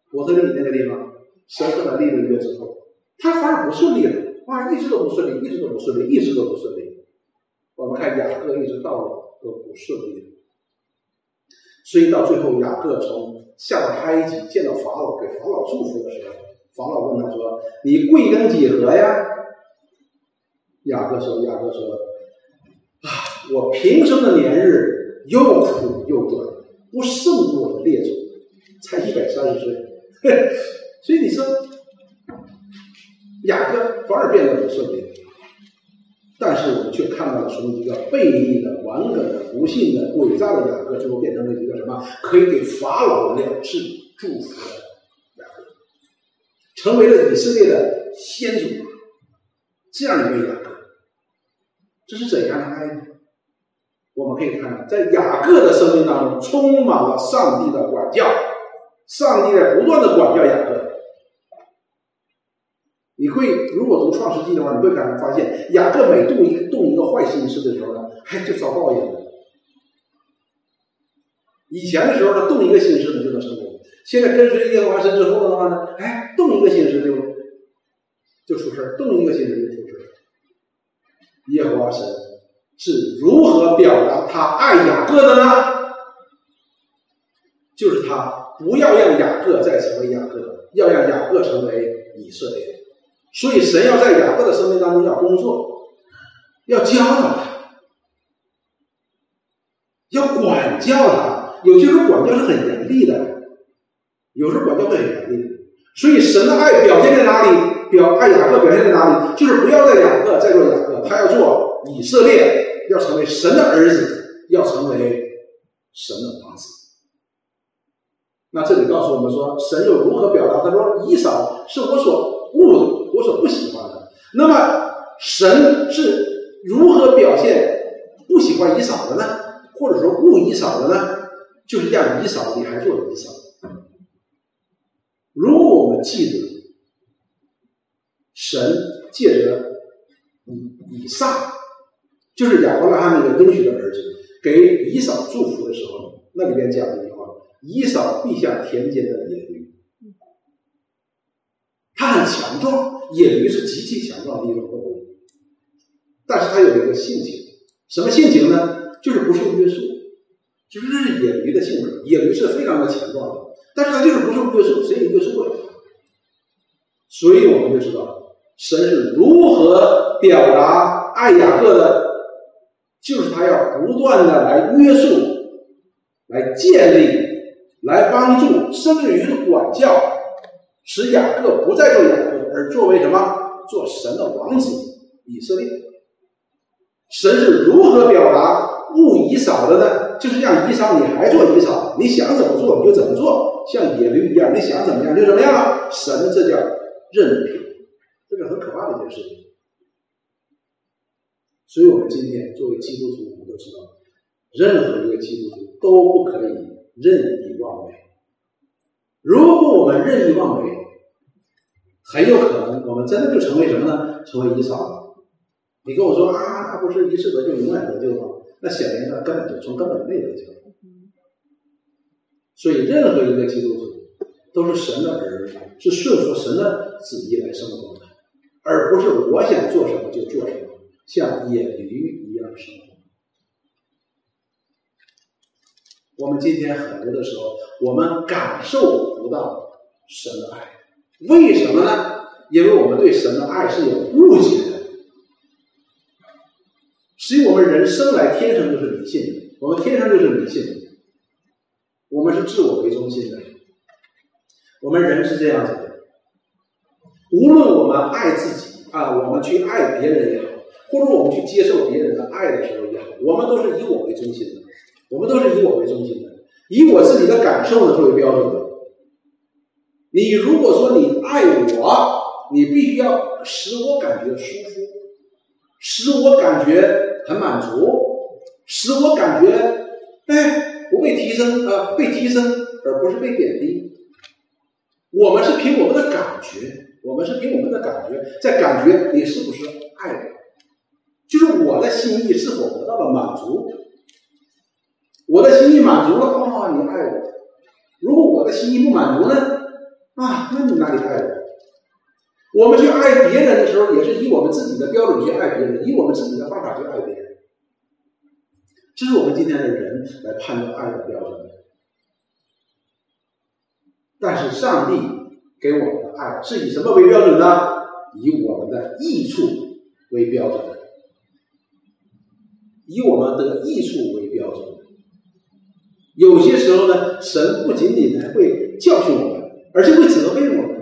Speaker 1: 伯特利那个地方，生活了六个之后，他反而不顺利了，哇，一直都不顺利，一直都不顺利，一直都不顺利。我们看雅各一直到了。都不顺利，所以到最后，雅各从下到埃及见到法老，给法老祝福的时候，法老问他说：“你贵庚几何呀？”雅各说：“雅各说，啊，我平生的年日又苦又短，不胜我的列祖，才一百三十岁。所以你说，雅各反而变得不顺利。”但是我们却看到了从一个背逆的、顽梗的、不幸的、诡诈的雅各，最后变成了一个什么？可以给法老了事祝福的，成为了以色列的先祖。这样一位雅各，这是怎样的爱呢？我们可以看到，在雅各的生命当中，充满了上帝的管教，上帝在不断的管教雅各。你会如果读创世纪的话，你会感发现雅各每动一动一个坏心思的时候呢，哎就遭报应了。以前的时候呢，动一个心思呢就能成功，现在跟随耶和华神之后的话呢，哎，动一个心思就就出事儿，动一个心思就出事儿。耶和华神是如何表达他爱雅各的呢？就是他不要让雅各再成为雅各，要让雅各成为以色列。所以，神要在雅各的生命当中要工作，要教导他，要管教他。有些时候管教是很严厉的，有时候管教会很严厉。所以，神的爱表现在哪里？表爱雅各表现在哪里？就是不要在雅各再做雅各，他要做以色列，要成为神的儿子，要成为神的王子。那这里告诉我们说，神又如何表达？他说：“以扫是我所恶的。”我所不喜欢的，那么神是如何表现不喜欢以扫的呢？或者说误以扫的呢？就是让以扫，你还做以扫。记得，神借着以以撒，就是亚伯拉罕那个应许的儿子，给以扫祝福的时候，那里边讲了一句话：以扫必下田间的野驴，他很强壮。野驴是极其强壮的一种动物，但是它有一个性情，什么性情呢？就是不受约束，就是这是野驴的性格。野驴是非常的强壮的，但是它就是不受约束，谁也约束不了。所以我们就知道，神是如何表达爱雅各的，就是他要不断的来约束、来建立、来帮助，甚至于管教，使雅各不再做雅各。而作为什么？做神的王子，以色列。神是如何表达勿以扫的呢？就是让以扫，你还做以扫，你想怎么做你就怎么做，像野驴一样，你想怎么样就怎么样了。神这叫任凭，这是很可怕的一件事情。所以我们今天作为基督徒，我们都知道，任何一个基督徒都不可以任意妄为。如果我们任意妄为，很有可能，我们真的就成为什么呢？成为遗少了。你跟我说啊，那不是一次得救，永远得救吗？那显然他根本就从根本没得救。所以，任何一个基督徒都是神的儿女，是顺服神的旨意来生活的，而不是我想做什么就做什么，像野驴一样生活。我们今天很多的时候，我们感受不到神的爱。为什么呢？因为我们对神的爱是有误解的。所以我们人生来天生就是迷信的，我们天生就是迷信的，我们是自我为中心的。我们人是这样子的，无论我们爱自己啊，我们去爱别人也好，或者我们去接受别人的爱的时候也好，我们都是以我为中心的，我们都是以我为中心的，以我自己的感受呢作为标准。你如果说你爱我，你必须要使我感觉舒服，使我感觉很满足，使我感觉哎不被提升啊，被提升而不是被贬低。我们是凭我们的感觉，我们是凭我们的感觉在感觉你是不是爱我，就是我的心意是否得到了满足。我的心意满足了，啊，你爱我；如果我的心意不满足呢，啊，那你哪里爱我？我们去爱别人的时候，也是以我们自己的标准去爱别人，以我们自己的方法去爱别人。这是我们今天的人来判断爱的标准。但是上帝给我们的爱是以什么为标准呢？以我们的益处为标准，以我们的益处为标准。有些时候呢，神不仅仅还会教训我们，而且会责备我们。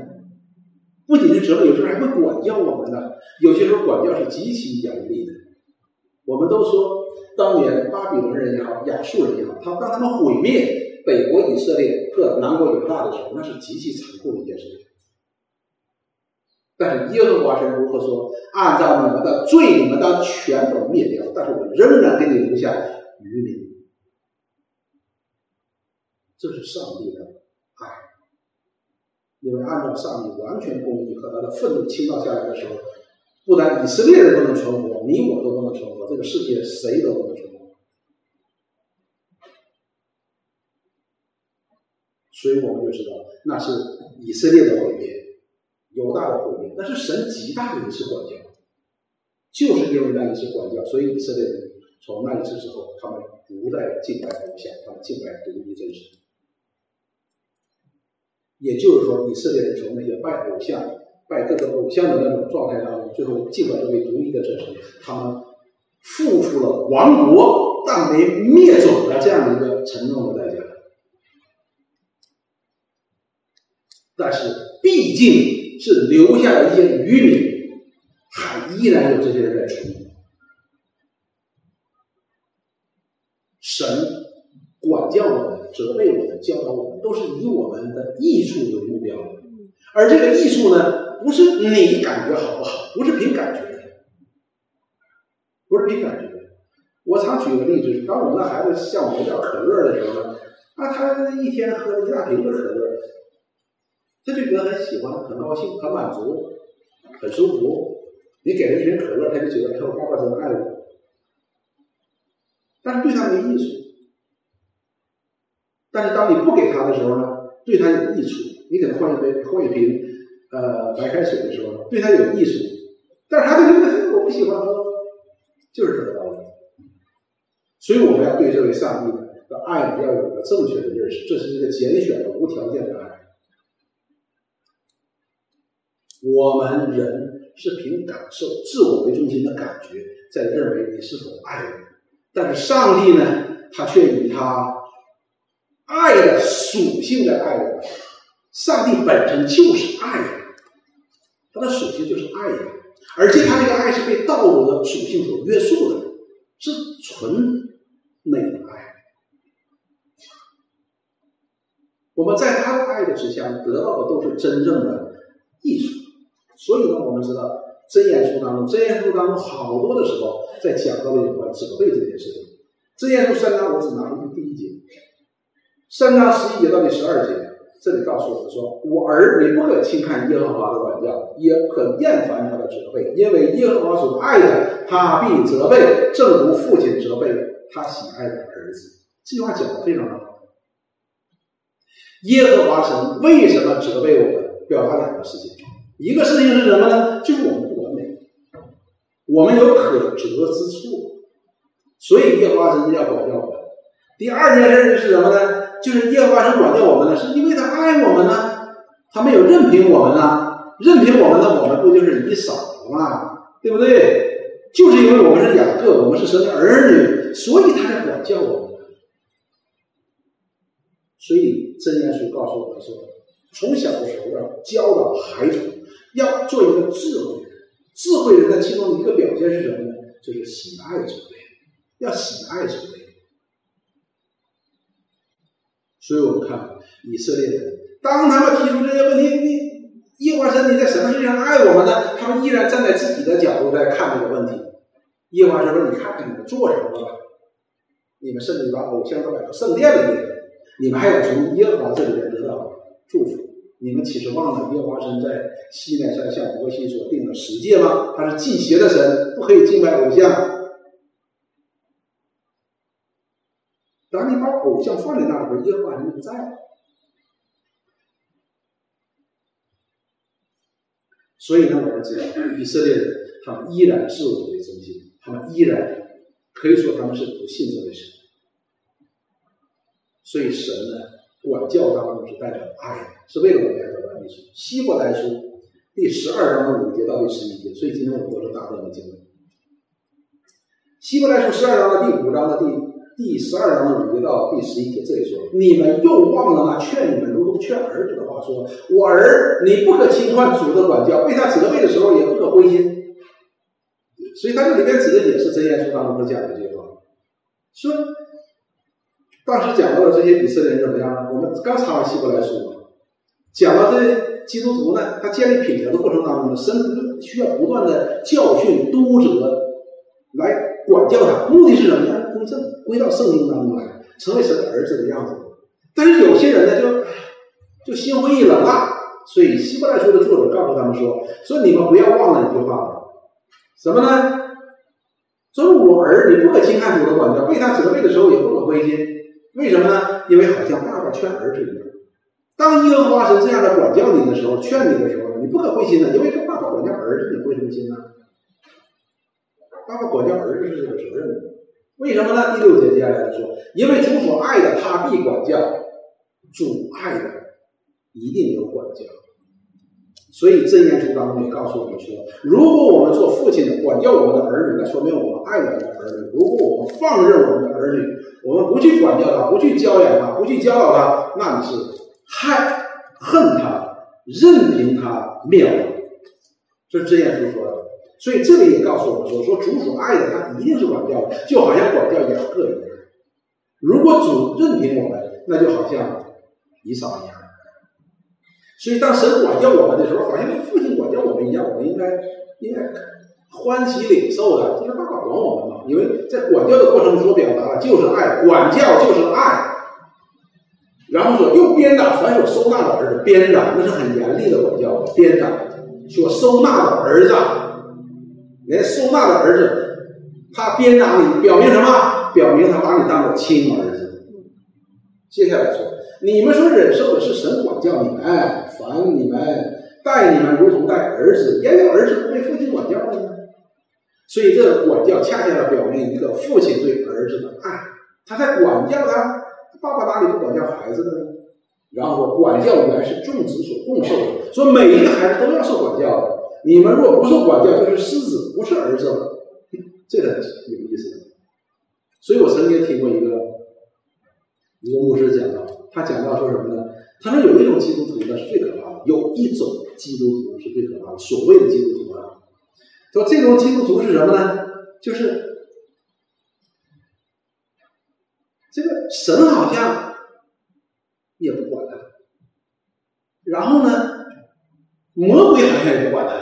Speaker 1: 不仅是责备，有时候还会管教我们呢。有些时候管教是极其严厉的。我们都说，当年巴比伦人也好，亚述人也好，他当他们毁灭北国以色列和南国犹大的时候，那是极其残酷的一件事情。但是耶和华神如何说？按照你们的罪，你们当全都灭掉，但是我仍然给你留下余民。这是上帝的爱，因为按照上帝完全公义和他的愤怒倾倒下来的时候，不但以色列人不能存活，你我都不能存活，这个世界谁都不能存活。所以我们就知道，那是以色列的毁灭，犹大的毁灭，那是神极大的一次管教，就是因为那一次管教，所以以色列人从那一次之后，他们不再敬拜偶像，他们敬拜独一真神。也就是说，以色列人从那些拜偶像、拜各个偶像的那种状态当中，最后敬拜这位独一的真神，他们付出了亡国但没灭种的这样的一个沉重的代价。但是，毕竟是留下了一些余民，还依然有这些人在存活。神管教我们。责备我们、教导我们，都是以我们的益处为目标。而这个益处呢，不是你感觉好不好，不是凭感觉的，不是凭感觉。我常举个例子，当我们的孩子向我们要可乐的时候呢，啊，他一天喝一大瓶的可乐，他就觉得很喜欢、很高兴、很满足、很舒服。你给他一瓶可乐，他就觉得他爸爸真爱我，但是对他没意思。但是当你不给他的时候呢，对他有益处。你给他换一杯、换一瓶呃白开水的时候，对他有益处。但是他就觉得我不喜欢喝，就是这个道理。所以我们要对这位上帝的爱要有个正确的认识，这是一个拣选的无条件的爱。我们人是凭感受、自我为中心的感觉在认为你是否爱我，但是上帝呢，他却以他。爱的属性在爱我，上帝本身就是爱，他的属性就是爱呀，而且他这个爱是被道德的属性所约束的，是纯美的爱。我们在他的爱的之下得到的都是真正的艺术，所以呢，我们知道真言书当中，真言书当中好多的时候在讲到了有关责备这件事情。真言书三章，我只拿出第一节。三章十一节到第十二节，这里告诉我们说：“我儿，你不可轻看耶和华的管教，也不可厌烦他的责备，因为耶和华所爱的，他必责备，正如父亲责备他喜爱的儿子。”这句话讲的非常好。耶和华神为什么责备我们？表达两个事情，一个事情是什么呢？就是我们不完美，我们有可责之处，所以耶和华神要管教我们。第二件事是什么呢？就是耶和华神管教我们呢，是因为他爱我们呢，他没有任凭我们呢，任凭我们呢，我们不就是一扫了吗？对不对？就是因为我们是雅各，我们是神的儿女，所以他才管教我们。所以真言书告诉我们说，从小的时候要教导孩子，要做一个智慧人。智慧人的其中一个表现是什么呢？就是喜爱责备，要喜爱责备。所以我们看以色列人，当他们提出这些问题，你耶和华神，你在什么事情上爱我们呢？他们依然站在自己的角度在看这个问题。耶和华神说：“你看看你们做什么了？你们甚至把偶像都摆到圣殿里面，你们还要从耶和华这里边得到祝福。你们岂是忘了耶和华神在西奈山向摩西所定的十诫吗？他是祭邪的神，不可以敬拜偶像。当你把偶像放在那里边，耶和华神就不在了。”所以呢，我们知道以色列人，他们依然自我为中心，他们依然可以说他们是不信这位神。所以神呢，管教当中是带着爱，是为了我们来得到益处。希伯来书第十二章的五节到第十一节，所以今天我们都是大段的经文。希伯来书十二章的第五章的第。第十二章的五节到第十一节，这里说：“你们又忘了那劝你们如同劝儿子的话，说我儿，你不可轻看主的管教，被他责备的时候也不可灰心。”所以他这里边指的也是真言书当中讲的这些话。说当时讲到了这些以色列人怎么样呢？我们刚查完希伯来书，讲到这基督徒呢，他建立品格的过程当中呢，神需要不断的教训督责来管教他，目的是什么呢？归正归到圣经当中来，成为神的儿子的样子。但是有些人呢，就就心灰意冷了。所以希伯来书的作者告诉他们说：“说你们不要忘了一句话，什么呢？说我儿，你不可轻看主的管教，被他责备的时候也不可灰心。为什么呢？因为好像爸爸劝儿子一样。当耶和华神这样的管教你的时候，劝你的时候，你不可灰心呢，因为这爸爸管教儿子，你会灰心呢？爸爸管教儿子是有责任的。”为什么呢？第六节接下来说，因为主所爱的，他必管教；主爱的，一定有管教。所以真言书当中也告诉我们说，如果我们做父亲的管教我们的儿女，那说明我们爱我们的儿女；如果我们放任我们的儿女，我们不去管教他，不去教养他，不去教导他，那你是害恨他，任凭他灭亡。这是真言书说的。所以这里也告诉我们说，说主所爱的，他一定是管教的，就好像管教雅各一样。如果主任凭我们，那就好像以扫一样。所以当神管教我们的时候，好像跟父亲管教我们一样，我们应该应该欢喜领受的，就是爸爸管我们嘛。因为在管教的过程中所表达的就是爱，管教就是爱。然后说又鞭打凡所收纳的儿子，鞭打那是很严厉的管教，鞭打所收纳的儿子。连收纳的儿子，他鞭打你，表明什么？表明他把你当做亲儿子。接下来说，你们所忍受的是神管教你们，烦你们，待你们如同待儿子，也有儿子不被父亲管教的呢。所以这个管教恰恰的表明一个父亲对儿子的爱，他在管教他。爸爸哪里不管教孩子的呢？然后，管教原是众子所共受的，说每一个孩子都要受管教的。你们若不受管教，就是狮子，不是儿子了。这个有意思。所以我曾经听过一个一个牧师讲到，他讲到说什么呢？他说有一种基督徒呢是最可怕的，有一种基督徒是最可怕的。所谓的基督徒啊，说这种基督徒是什么呢？就是这个神好像也不管他，然后呢，魔鬼好像也不管他。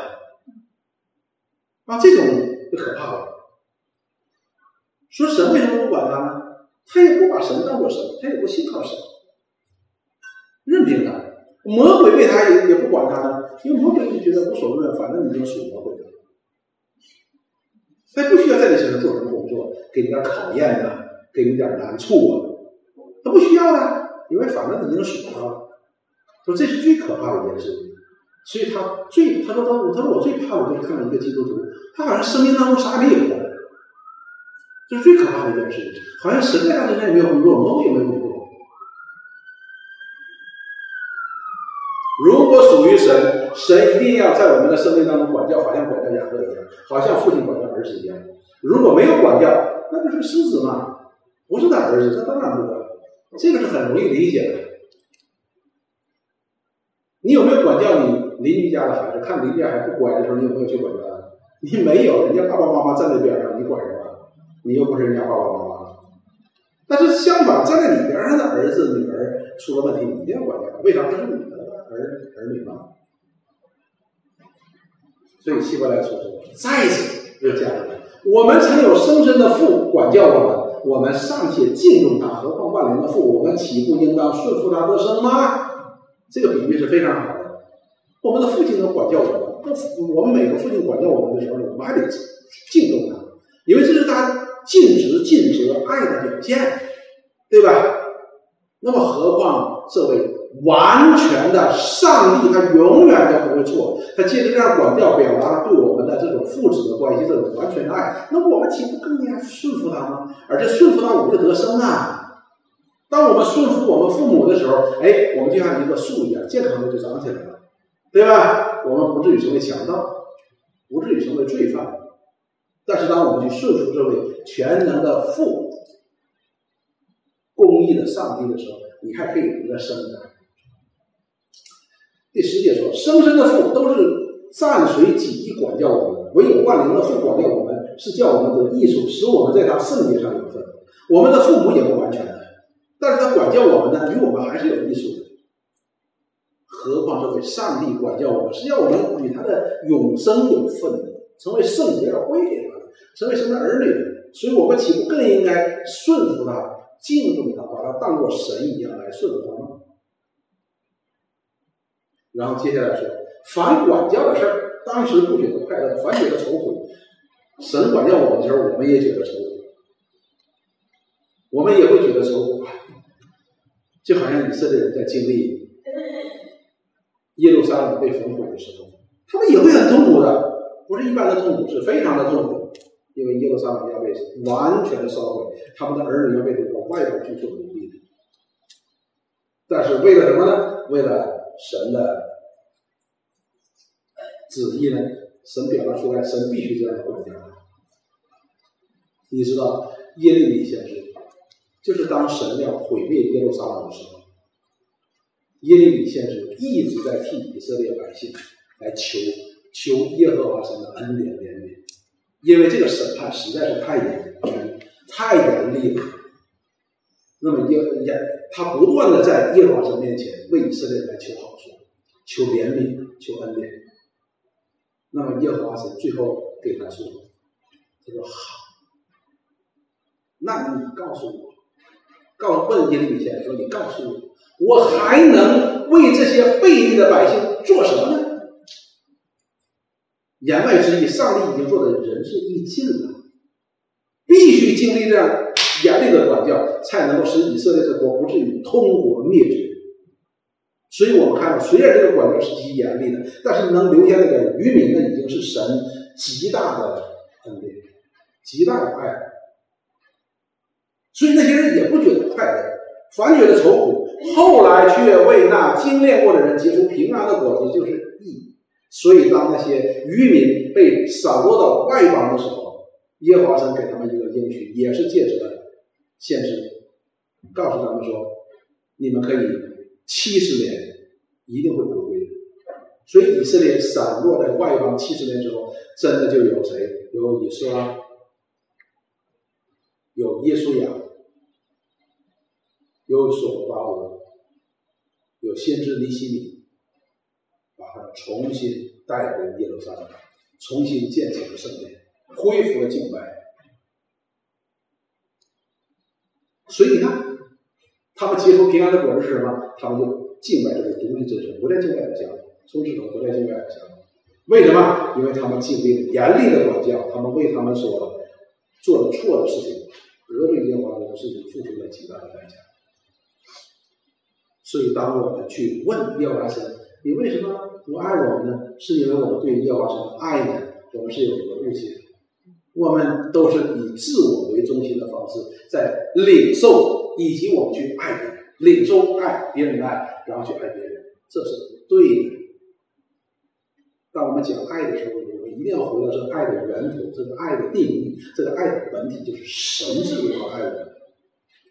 Speaker 1: 啊，这种就可怕了。说神为什么不管他呢？他也不把神当做神，他也不信靠神，魔鬼为他也也不管他呢，因为魔鬼就觉得无所谓，反正你就属魔鬼了。他不需要在你身上做什么工作，给你点考验呐，给你点难处啊，他不需要的，因为反正你已经属他了。说这是最可怕的一件事。所以他最，他说他，他说我最怕的就是看到一个基督徒，他好像生命当中啥也没有，这是最可怕的一件事。好像神在他身上也没有工作，魔鬼也没有工作。如果属于神，神一定要在我们的生命当中管教，好像管教雅各一样，好像父亲管教儿子一样。如果没有管教，那不是狮子吗，不是他儿子，他当然不管。这个是很容易理解的。你有没有管教你？邻居家的孩子看邻居家还不乖的时候，你有没有去管他？你没有，人家爸爸妈妈站在边上，你管什么？你又不是人家爸爸妈妈。但是相反，站在你边上的儿子、女儿出了问题，你一定要管教，为啥？这是你的儿儿女嘛。所以希伯来书说，再一次又加了，我们曾有生身的父管教我们。我们尚且敬重他，何况万灵的父？我们岂不应当顺服他的生吗？这个比喻是非常好的。我们的父亲能管教我们，那我们每个父亲管教我们的时候，我们还得敬重他，因为这是他尽职尽责爱的表现，对吧？那么何况这位完全的上帝，他永远都不会错。他借着这样管教，表达了对我们的这种父子的关系，这种完全的爱。那我们岂不更加顺服他吗？而且顺服他，我们就得生啊！当我们顺服我们父母的时候，哎，我们就像一棵树一样，健康的就长起来了，对吧？我们不至于成为强盗，不至于成为罪犯。但是当我们去顺服这位全能的父、公义的上帝的时候，你还可以得生的。第十节说：“生身的父都是暂随己意管教我们，唯有万灵的父管教我们，是叫我们得益处，使我们在他圣洁上有份。我们的父母也不完全的，但是他管教我们呢，与我们还是有益处的。何况这位上帝管教我们，是要我们与他的永生有份的，成为圣洁而归给他的，成为神的儿女的。所以我们岂不更应该顺服他、敬重他，把他当作神一样来顺服他吗？”然后接下来说，反管教的事儿，当时不觉得快乐，反觉得愁苦。神管教我们的时候，我们也觉得愁苦，我们也会觉得愁苦，就好像以色列人在经历耶路撒冷被焚毁的时候，他们也会很痛苦的，不是一般的痛苦，是非常的痛苦，因为耶路撒冷要被完全的烧毁，他们的儿女要被掳到外头去做奴隶。但是为了什么呢？为了。神的旨意呢？神表达出来，神必须这样管教。你知道耶利米先知，就是当神要毁灭耶路撒冷的时候，耶利米先知一直在替以色列百姓来求求耶和华神的恩典怜悯，因为这个审判实在是太严太严厉了。那么耶耶，他不断的在耶和华神面前为以色列来求好处、求怜悯、求恩典。那么耶和华神最后给他说：“他说好，那你告诉我，告问耶利米先说，你告诉我，我还能为这些背逆的百姓做什么呢？”言外之意，上帝已经做的仁至义尽了，必须经历这样。严厉的管教，才能够使以色列这国不至于通国灭绝。所以我们看到，虽然这个管教是极严厉的，但是能留下那个渔民呢，已经是神极大的恩典，极大的爱。所以那些人也不觉得快乐，反觉得愁苦。后来却为那精炼过的人结出平安的果子，就是义。所以当那些渔民被扫落到外邦的时候，耶和华神给他们一个应许，也是借着。限制，告诉他们说，你们可以七十年一定会回归的。所以以色列散落在外邦七十年之后，真的就有谁？有以色列，有耶稣亚，有所巴伯，有先知尼西米，把他重新带回耶路撒冷，重新建起了圣殿，恢复了敬拜。所以你看，他们接受平安的果子是什么？他们就敬拜这个独立真神，不再敬拜偶像，从此之后不再敬拜偶像。为什么？因为他们经历了严厉的管教，他们为他们所做的错的事情，得罪耶和华的事情，付出了极大的代价。所以，当我们去问耶和华神：“你为什么不爱我们呢？”是因为我们对耶和华神的爱呢？我们是有一个误解。我们都是以自我中心的方式在领受，以及我们去爱别人，领受爱别人的爱，然后去爱别人，这是不对的。当我们讲爱的时候，我们一定要回到这个爱的源头，这个爱的定义，这个爱的本体就是神是如何爱我们，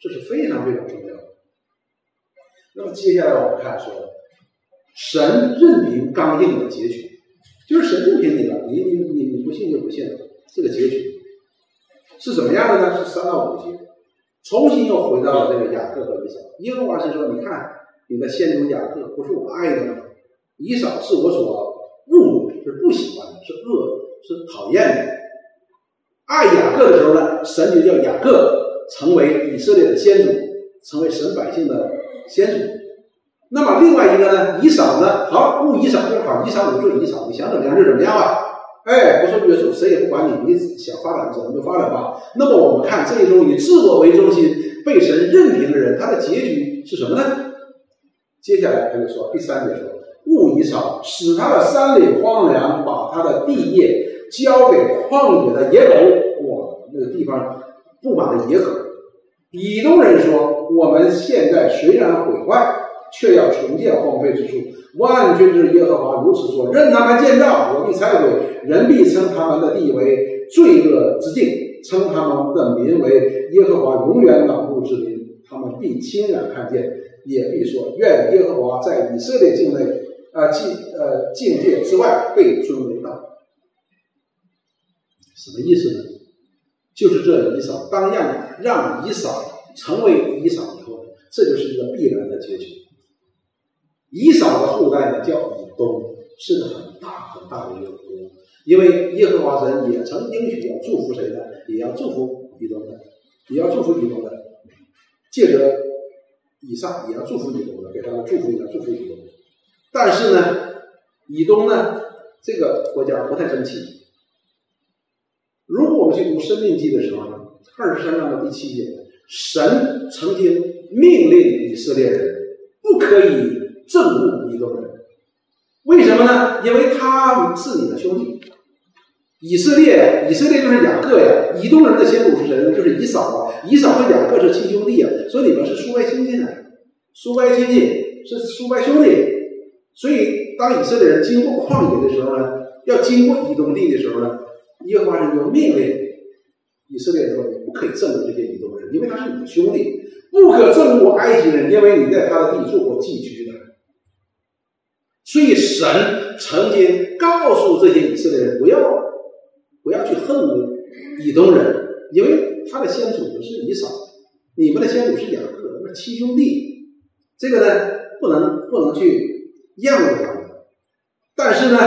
Speaker 1: 这是非常非常重要的。那么接下来我们看说，神任凭刚硬的结局，就是神任凭你了，你你你你不信就不信了。这个结局是怎么样的呢？是三到五节，重新又回到了这个雅各和以扫。耶和华是说：“你看，你的先祖雅各不是我爱的吗？以扫是我所误的，是不喜欢的，是恶，是讨厌的。爱雅各的时候呢，神就叫雅各成为以色列的先祖，成为神百姓的先祖。那么另外一个呢，以扫呢，好，误以扫就好，以扫有罪，以扫你想怎么样就怎么样吧。哎，不受约束，谁也不管你，你想发展怎么就发展吧。那么我们看这一种以自我为中心、被神任凭的人，他的结局是什么呢？接下来他就说第三点说，误以少使他的山岭荒凉，把他的地业交给旷野的野狗。哇，那个地方布满了野狗。以东人说，我们现在虽然毁坏，却要重建荒废之处。万军之耶和华如此说：任他们建造，我必拆毁。人必称他们的地为罪恶之境，称他们的民为耶和华永远挡路之民。他们必亲眼看见，也必说：愿耶和华在以色列境内，啊境呃境界之外被尊为大。什么意思呢？就是这以扫当让让以扫成为以扫以后，这就是一个必然的结局。以扫的后代呢，叫以东，是个很大很大的一个国。因为耶和华神也曾应许要祝福谁呢？也要祝福以东的，也要祝福以东的，借着以撒也要祝福以东的，给他们祝福一下祝福以东。但是呢，以东呢这个国家不太争气。如果我们去读《生命记》的时候呢，二十三章的第七节，神曾经命令以色列人不可以。憎恶一个人，为什么呢？因为他是你的兄弟。以色列，以色列就是雅各呀。以东人的先祖是谁呢？就是以扫啊。以扫和雅各是亲兄弟啊，所以你们是叔伯亲戚呢。叔伯亲戚是叔伯兄弟。所以当以色列人经过旷野的时候呢，要经过以东地的时候呢，耶和华神就命令以色列人说：“你不可以憎恶这些以东人，因为他是你的兄弟；不可憎恶埃及人，因为你在他的地做过寄居。”所以神曾经告诉这些以色列人，不要不要去恨以东人，因为他的先祖是以扫，你们的先祖是雅各，那亲兄弟，这个呢不能不能去厌恶他们。但是呢，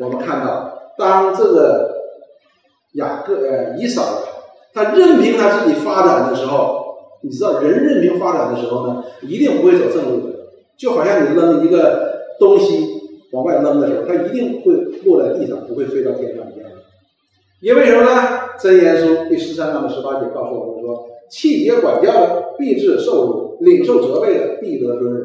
Speaker 1: 我们看到，当这个雅各呃以扫他任凭他自己发展的时候，你知道，人任凭发展的时候呢，一定不会走正路的，就好像你扔一个。东西往外扔的时候，它一定会落在地上，不会飞到天上一样。因为什么呢？真言书第十三章的十八节告诉我们说：“气节管教的必致受辱，领受责备的必得尊荣。”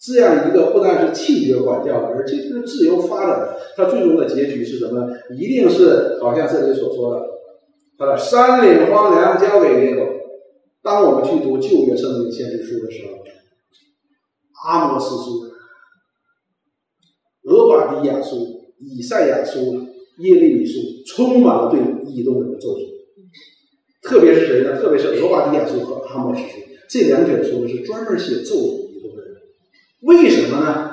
Speaker 1: 这样一个不但是气节管教的，而且是自由发展的，它最终的结局是什么？一定是好像这里所说的：“他的山岭荒凉，交给野狗。”当我们去读旧约圣经先知书的时候，阿摩斯书。俄巴底亚书、以赛亚书、耶利米书，充满了对以东人的咒诅。特别是谁呢？特别是俄巴底亚书和阿摩斯书这两卷书是专门写咒诅以东人。为什么呢？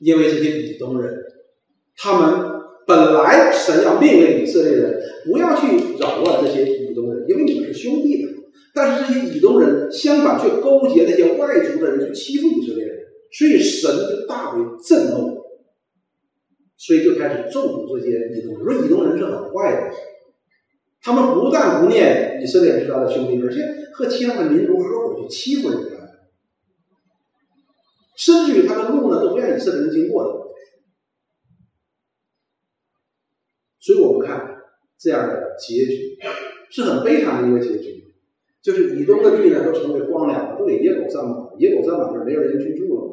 Speaker 1: 因为这些以东人，他们本来神要命令以色列人不要去扰乱这些以东人，因为你们是兄弟的。但是这些以东人相反却勾结那些外族的人去欺负以色列人。所以神就大为震怒，所以就开始咒诅这些以东人。说以东人是很坏的，他们不但不念以色列人是他的兄弟，而且和其他的民族合伙去欺负人家，甚至于他的路呢都不让以色列人经过的。所以我们看这样的结局是很悲惨的一个结局，就是以东的地呢都成为荒凉，都给野狗占满了，野狗占满了，没有人居住了。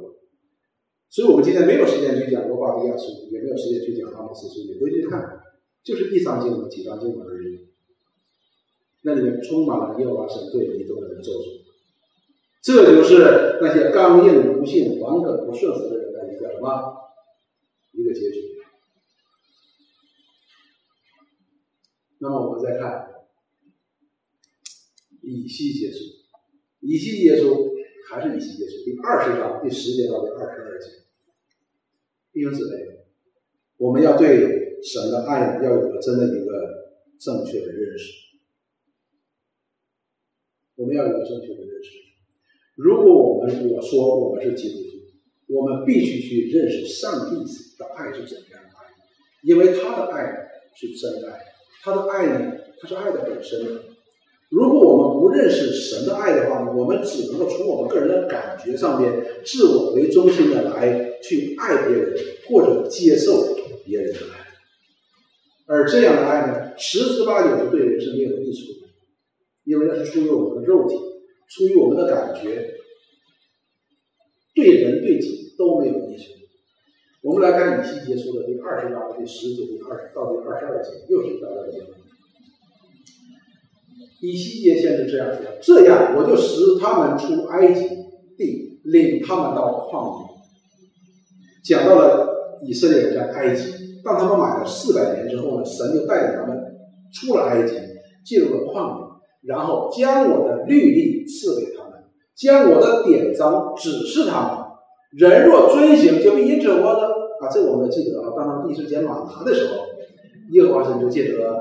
Speaker 1: 所以我们今天没有时间去讲罗巴比亚书，也没有时间去讲阿姆斯书，你回去看，就是一章经文、几章经文而已。那里面充满了耶和华神对以东人的咒诅，这就是那些刚硬、不信、顽梗、不顺服的人的一个什么一个结局。那么我们再看以西结书，以西结书还是以西结书第二十章第十节到第二十二节。弟兄姊妹，我们要对神的爱要有个真的一个正确的认识。我们要有个正确的认识。如果我们我说我们是基督徒，我们必须去认识上帝的爱是怎样的爱。因为他的爱是真爱，他的爱呢，他是爱的本身。如果我不认识神的爱的话，我们只能够从我们个人的感觉上边，自我为中心的来去爱别人或者接受别人的爱，而这样的爱呢，十之八九是对人是没有益处的，因为那是出于我们的肉体，出于我们的感觉，对人对己都没有益处。我们来看以西结书的第二十章第十九第二十到第二十二节，又是一段经文。以西结先是这样说：“这样，我就使他们出埃及地，领他们到旷野。”讲到了以色列人在埃及，当他们买了四百年之后呢，神就带领他们出了埃及，进入了旷野，然后将我的律例赐给他们，将我的典章指示他们。人若遵行，就必因此活的。啊，这我们记得啊。当他们第一次捡马拿的时候，耶和华神就借着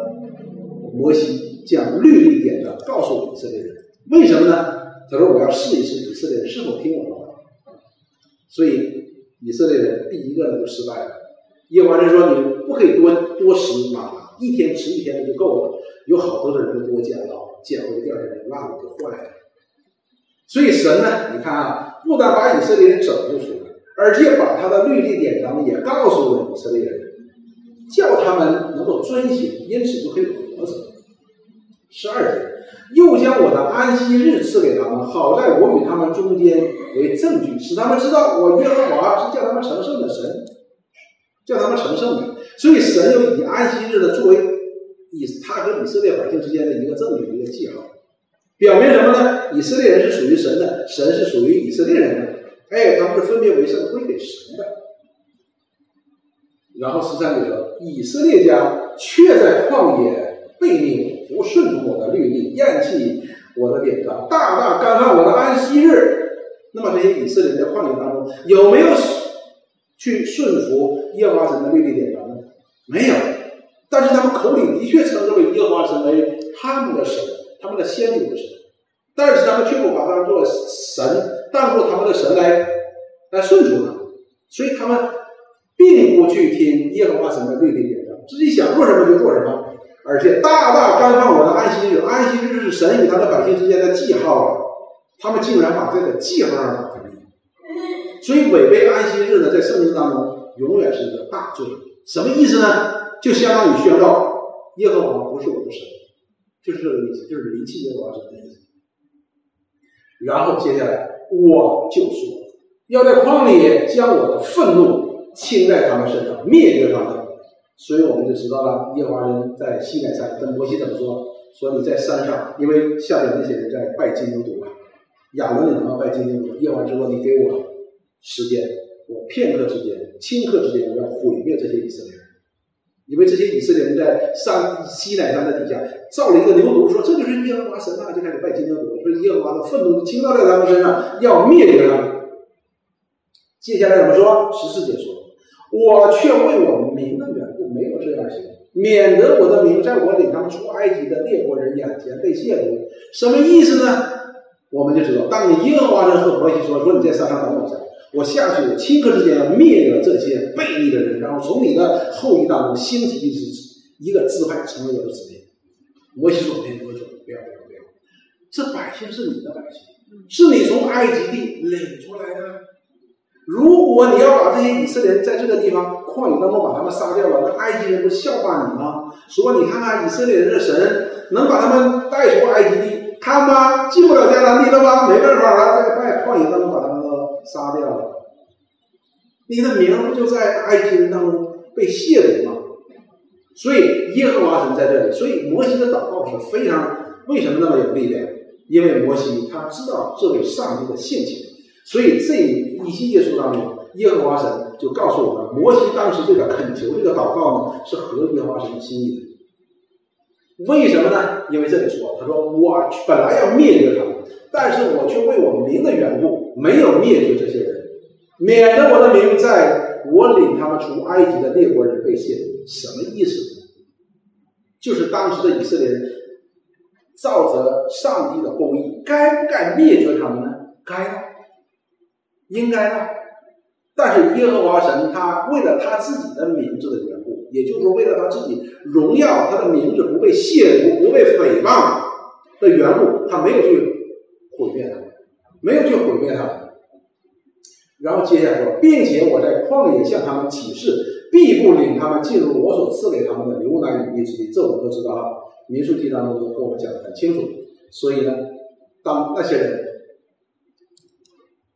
Speaker 1: 摩西将律例典章告诉以色列人。为什么呢？他说：“我要试一试以色列人是否听我的话。”所以以色列人第一个呢就失败了。耶和华说：“你不可以多多食马，一天吃一天就够了。”有好多的人就多捡到，捡回第二天烂了，就坏了。所以神呢，你看啊，不但把以色列人拯救出来。而且把他的律例典章也告诉了以色列人，叫他们能够遵行，因此就可以活着。十二节，又将我的安息日赐给他们，好在我与他们中间为证据，使他们知道我耶和华是叫他们成圣的神，叫他们成圣的。所以神又以安息日的作为以他和以色列百姓之间的一个证据，一个记号，表明什么呢？以色列人是属于神的，神是属于以色列人的。哎，他们是分别为圣归给神的。然后十三节说，以色列家却在旷野背逆，不顺从我的律例，厌弃我的典章，大大干犯我的安息日。那么这些以色列人在旷野当中有没有去顺服耶和华神的律例典章呢？没有。但是他们口里的确称这位耶和华神为他们的神，他们的先祖的神。但是他们却不把他做神。当做他们的神来来顺从他们，所以他们并不去听耶和华神的律例典章，自己想做什么就做什么，而且大大干犯我的安息日。安息日是神与他的百姓之间的记号啊，他们竟然把这个记号打开了。所以违背安息日呢，在圣经当中永远是一个大罪。什么意思呢？就相当于宣告耶和华不是我的神，就是这个意思，就是离弃耶和华神的意思。然后接下来。我就说，要在旷野将我的愤怒倾在他们身上，灭绝他们。所以我们就知道了，耶和华人在西奈山跟摩西怎么说？说你在山上，因为下面那些人在拜金牛犊啊，亚伦也能拜金牛犊。耶和华说：“你给我时间，我片刻之间，顷刻之间，我要毁灭这些以色列人。”因为这些以色列人在山西奈山的底下造了一个牛犊，说这就是耶和华神啊，就开始拜金牛犊。说耶和华的愤怒倾倒在他们身上，要灭掉他们。接下来怎么说？十四节说：“我却为我名的这样行，免得我的名在我领他们出埃及的列国人眼前被亵渎。”什么意思呢？我们就知道，当你耶和华人和摩西说：“说你在山上等我一下。”我下去，顷刻之间灭了这些悖逆的人，然后从你的后裔当中兴起一支一个支派，成为我的子民。摩西说：“不要，不要，不要，不要！这百姓是你的百姓，是你从埃及地领出来的。如果你要把这些以色列人在这个地方旷野当中把他们杀掉了，那埃及人不笑话你吗？说你看看以色列人的神能把他们带出埃及地，看吧，进不了迦南地了吧？没办法了，在旷野当中把他们。”杀掉了，你的名不就在埃及人当中被亵渎吗？所以耶和华神在这里，所以摩西的祷告是非常为什么那么有力量？因为摩西他知道这位上帝的性情，所以这一系列书当中，耶和华神就告诉我们，摩西当时这个恳求这个祷告呢，是合耶和华神心意的。为什么呢？因为这里说，他说我本来要灭绝他们，但是我却为我名的缘故没有灭绝这些人，免得我的名在我领他们出埃及的列国人被亵渎。什么意思？就是当时的以色列人照着上帝的公义，该不该灭绝他们呢？该，应该的。但是耶和华神他为了他自己的名字的缘故。也就是说，为了他自己荣耀，他的名字不被亵渎、不被诽谤的缘故，他没有去毁灭他，没有去毁灭他。然后接下来说，并且我在旷野向他们起誓，必不领他们进入我所赐给他们的流奶与蜜之地。这我们都知道哈，民数记当中都跟我们讲的很清楚。所以呢，当那些人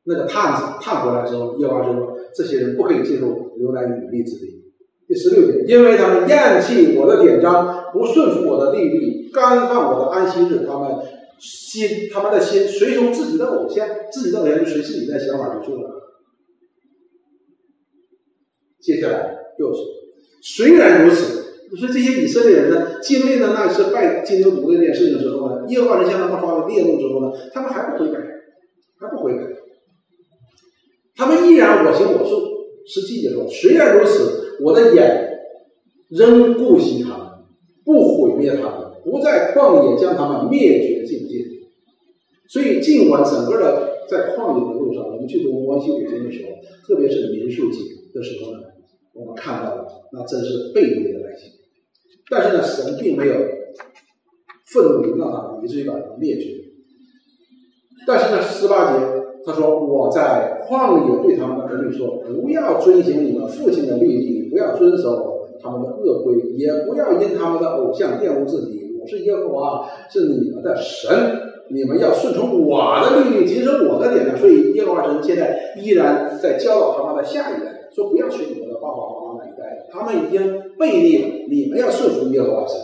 Speaker 1: 那个探子探回来之后，耶和华说，这些人不可以进入流奶与蜜之地。第十六节，因为他们厌弃我的典章，不顺服我的律例，干犯我的安息日，他们心他们的心随从自己的偶像，自己的偶像就随自己的想法去做了。接下来又是，虽然如此，所以这些以色列人呢，经历了那次拜金牛犊的这件事情之后呢，耶和华人向他们发了烈怒之后呢，他们还不悔改，还不悔改，他们依然我行我素。十七节说，虽然如此，我的眼仍顾惜他们，不毁灭他们，不在旷野将他们灭绝尽尽。所以，尽管整个的在旷野的路上，我们去读摩西五经的时候，特别是民数记的时候呢。我们看到了，那真是背逆的百姓。但是呢，神并没有愤怒临到他们，以至于把他们灭绝。但是呢，十八节他说：“我在旷野对他们的儿女说，不要遵行你们父亲的律例，不要遵守他们的恶规，也不要因他们的偶像玷污自己。我是耶和华，是你们的神，你们要顺从我的律例，谨守我的典章。所以耶和华神现在依然在教导他们的下一代。”说不要学你们的爸爸妈妈那一代，他们已经背逆了。你们要顺服耶和华神。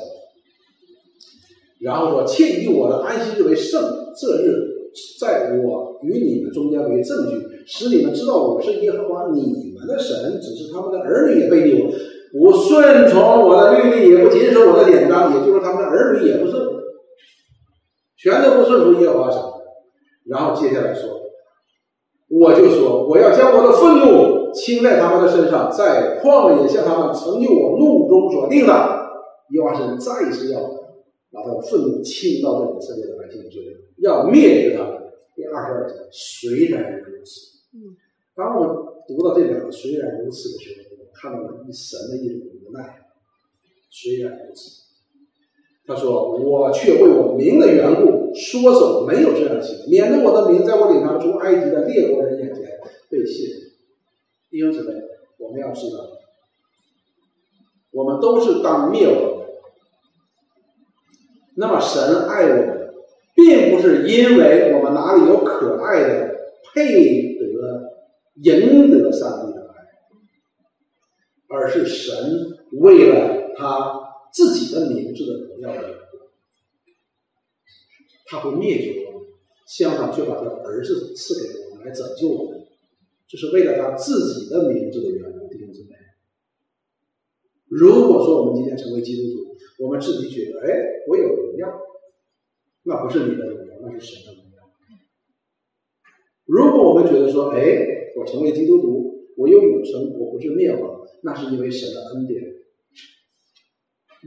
Speaker 1: 然后说，切以我的安息日为圣，这日在我与你们中间为证据，使你们知道我是耶和华你们的神。只是他们的儿女也背逆我，不顺从我的律例，也不谨守我的典章，也就是他们的儿女也不顺，全都不顺从耶和华神。然后接下来说，我就说，我要将我的愤怒。倾在他们的身上，在旷野向他们成就我怒中所定的，耶和华神再一次要把他的愤怒倾到这以色列的百姓之上，要灭绝他们。第二十二节，虽然如此，嗯，当我读到这两个“虽然如此”的时候，我看到了一神的一种无奈。虽然如此，他说：“我却为我名的缘故，说手没有这样行，免得我的名在我领他们出埃及的列国人眼前被亵。”弟兄姊妹，我们要知道，我们都是当灭亡的。那么神爱我们，并不是因为我们哪里有可爱的、配得、赢得上帝的爱，而是神为了他自己的名字的荣耀的缘故，他会灭绝我们，相反却把他儿子赐给我们来拯救我们。就是为了他自己的名字的缘故，弟兄姊妹。如果说我们今天成为基督徒，我们自己觉得，哎，我有荣耀，那不是你的荣耀，那是神的荣耀。如果我们觉得说，哎，我成为基督徒，我有永生，我不是灭亡，那是因为神的恩典。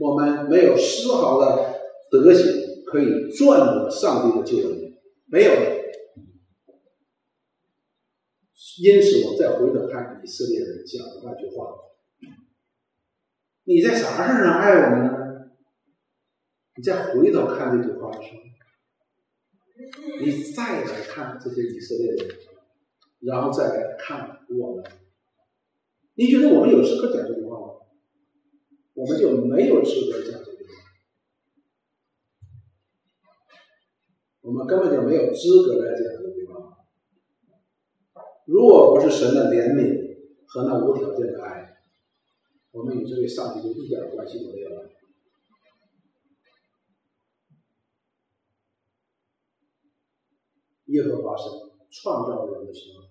Speaker 1: 我们没有丝毫的德行可以赚得上帝的救恩，没有。因此，我再回头看以色列人讲的那句话：“你在啥事上爱我们呢？”你再回头看这句话的时候，你再来看这些以色列人，然后再来看我们，你觉得我们有资格讲这句话吗？我们就没有资格讲这句话，我们根本就没有资格来讲这句话。如果不是神的怜悯和那无条件的爱，我们与这位上帝就一点关系都没有了。耶和华神创造人的时候，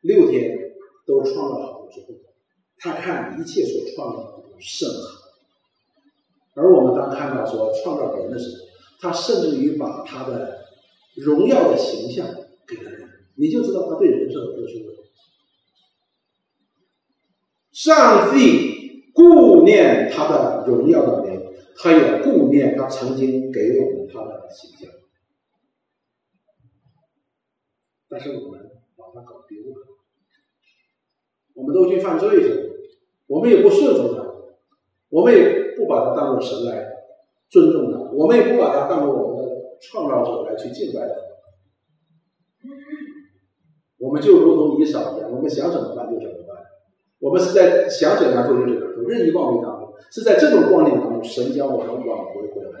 Speaker 1: 六天都创造好了之后，他看一切所创造的都甚好。而我们当看到说创造人的时候，他甚至于把他的荣耀的形象给了人。你就知道他对人是很特殊的。上帝顾念他的荣耀的名，他也顾念他曾经给我们他的形象。但是我们把他搞丢了，我们都去犯罪去了，我们也不顺服他，我们也不把他当做神来尊重他，我们也不把他当做我们的创造者来去敬拜他。我们就如同以扫一样，我们想怎么办就怎么办。我们是在想怎样做就怎样做，任意妄为当中，是在这种光景当中，神将我们挽回回来，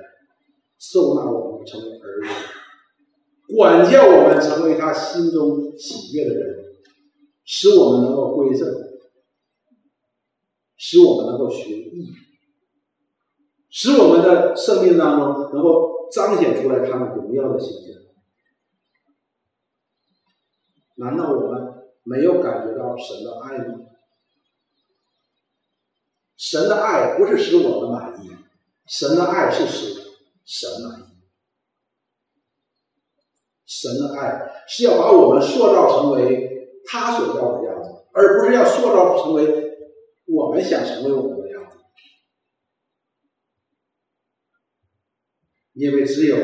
Speaker 1: 收纳我们成为儿女，管教我们成为他心中喜悦的人，使我们能够归正，使我们能够学艺，使我们的生命当中能够彰显出来他们荣耀的形象。难道我们没有感觉到神的爱吗？神的爱不是使我们满意，神的爱是使神满意。神的爱是要把我们塑造成为他所要的样子，而不是要塑造成为我们想成为我们的样子。因为只有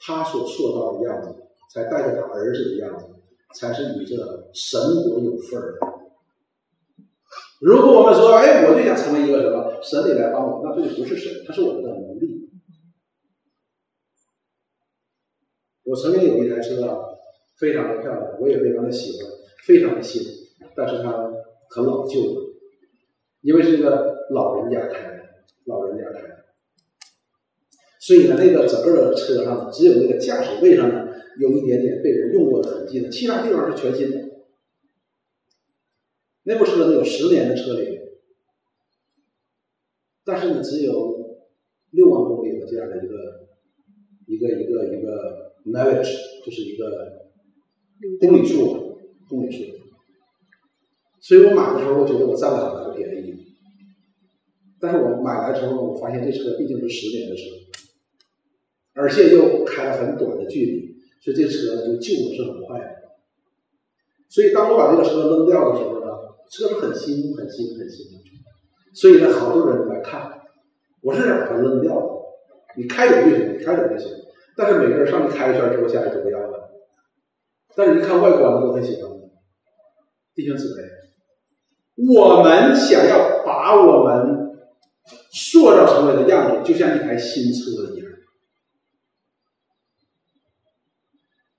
Speaker 1: 他所塑造的样子，才带着他儿子的样子。才是与这神国有份儿的。如果我们说，哎，我就想成为一个什么神里来帮我，那这就不是神，它是我们的能力。我曾经有一台车啊，非常的漂亮，我也非常的喜欢，非常的新，但是它很老旧了，因为是一个老人家开的，老人家开的，所以呢，那个整个的车上只有那个驾驶位上呢。有一点点被人用过的痕迹的，其他地方是全新的。那部车呢有十年的车龄，但是呢只有六万公里的这样的一个一个一个一个 mileage，就是一个公里数，公里数。所以我买的时候，我觉得我占了很大便宜。但是我买来之后，我发现这车毕竟是十年的车，而且又开了很短的距离。所以这车就旧的是很快的，所以当我把这个车扔掉的时候呢，车是很新很新很新的，所以呢，好多人来看，我是想把它扔掉的，你开走就行，你开走就行。但是每个人上去开一圈之后，下来就不要了。但是一看外观，都很喜欢。弟兄姊妹，我们想要把我们塑造成为的样子，就像一台新车一样。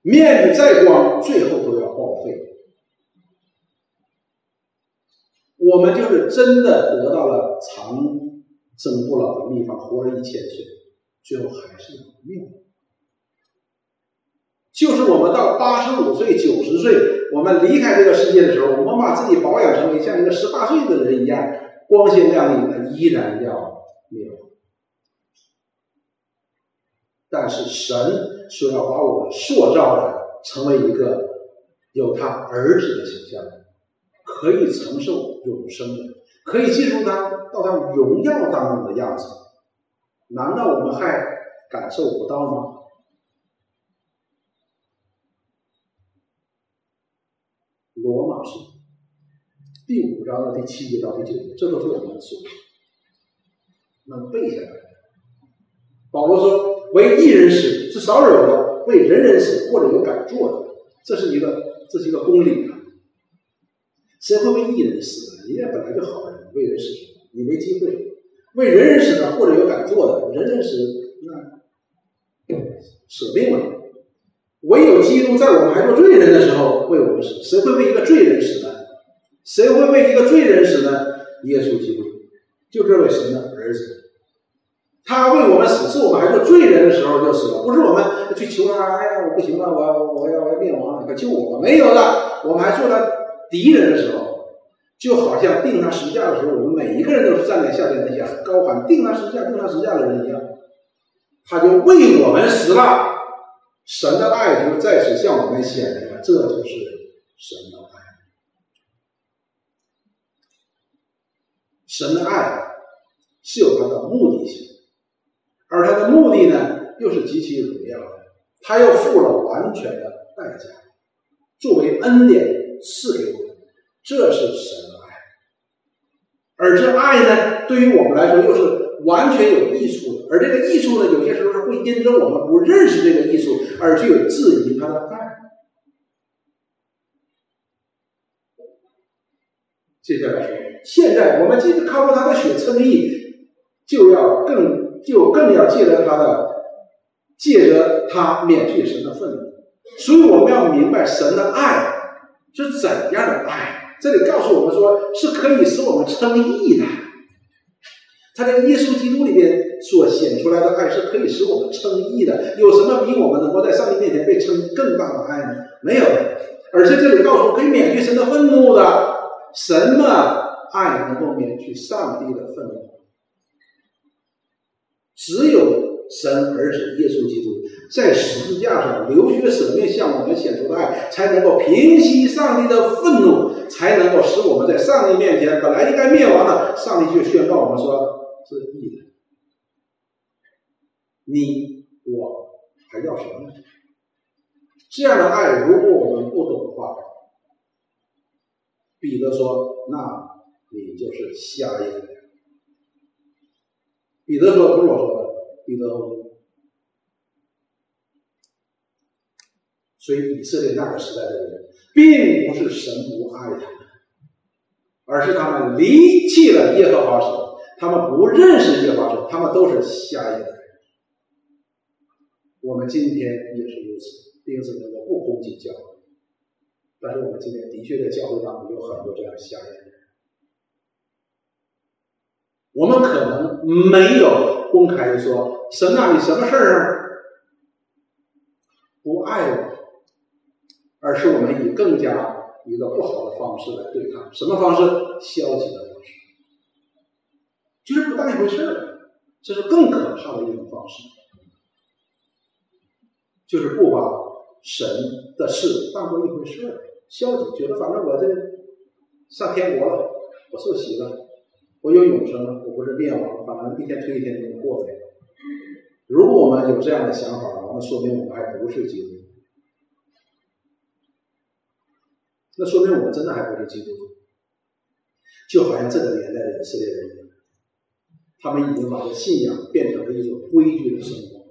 Speaker 1: 面子再光，最后都要报废。我们就是真的得到了长生不老的秘方，活了一千岁，最后还是要命。就是我们到八十五岁、九十岁，我们离开这个世界的时候，我们把自己保养成为像一个十八岁的人一样光鲜亮丽，那，依然要灭亡。但是神。说要把我们塑造的成为一个有他儿子的形象，可以承受永生的，可以进入他到他荣耀当中的样子，难道我们还感受不到吗？罗马书第五章的第七节到第九节，这都是我们说能背下来的。保罗说。为一人死，是少有的；为人人死，或者有敢做的，这是一个，这是一个公理啊。谁会为一人死呢？人家本来就好人，为人死，你没机会。为人人死呢，或者有敢做的，人人死，那舍命了。唯有基督在我们还做罪人的时候为我们死，谁会为一个罪人死呢？谁会为一个罪人死呢？耶稣基督，就这位神的儿子。他为我们死，是我们还是罪人的时候就死了，不是我们去求他。哎呀，我不行了，我我要我要灭亡，你快救我吧！没有的，我们还做他敌人的时候，就好像定他十字架的时候，我们每一个人都是站在下边那些高喊定他十字架、定他十字架的人一样，他就为我们死了。神的爱就在此向我们显明了，这就是神的爱。神的爱是有它的目的性。而它的目的呢，又是极其荣耀的，它又付了完全的代价，作为恩典赐给我们，这是神的爱。而这爱呢，对于我们来说又是完全有益处的，而这个益处呢，有些时候是会因着我们不认识这个益处而具有质疑他的爱。接下来说，现在我们既靠着他的血称义。就要更就更要借着他的借着他免去神的愤怒。所以我们要明白神的爱是怎样的爱。这里告诉我们说，是可以使我们称义的。他在耶稣基督里边所显出来的爱是可以使我们称义的。有什么比我们能够在上帝面前被称更大的爱呢？没有的。而且这里告诉我可以免去神的愤怒的，什么爱能够免去上帝的愤怒？只有神儿子耶稣基督在十字架上流血舍命，向我们显出的爱，才能够平息上帝的愤怒，才能够使我们在上帝面前本来应该灭亡的，上帝就宣告我们说。是义的，你我还要什么呢？这样的爱，如果我们不懂的话，彼得说：“那你就是瞎眼。”彼得说：“不是我说的。”彼得说：“所以以色列那个时代的人，并不是神不爱他们，而是他们离弃了耶和华神。”他们不认识耶和华神他们都是瞎眼的。我们今天也是如此，因此我不攻击教会，但是我们今天的确在教会当中有很多这样瞎眼。我们可能没有公开的说神啊，你什么事儿啊不爱我，而是我们以更加一个不好的方式来对抗，什么方式？消极的方式。就是不当一回事儿，这是更可怕的一种方式，就是不把神的事当做一回事儿，消极，觉得反正我这上天国了，我受洗了，我有永生，我不是灭亡，反正一天推一天就能过呗。如果我们有这样的想法，那说明我们还不是基督徒，那说明我们真的还不是基督徒，就好像这个年代的以色列人一样。他们已经把这信仰变成了一种规矩的生活，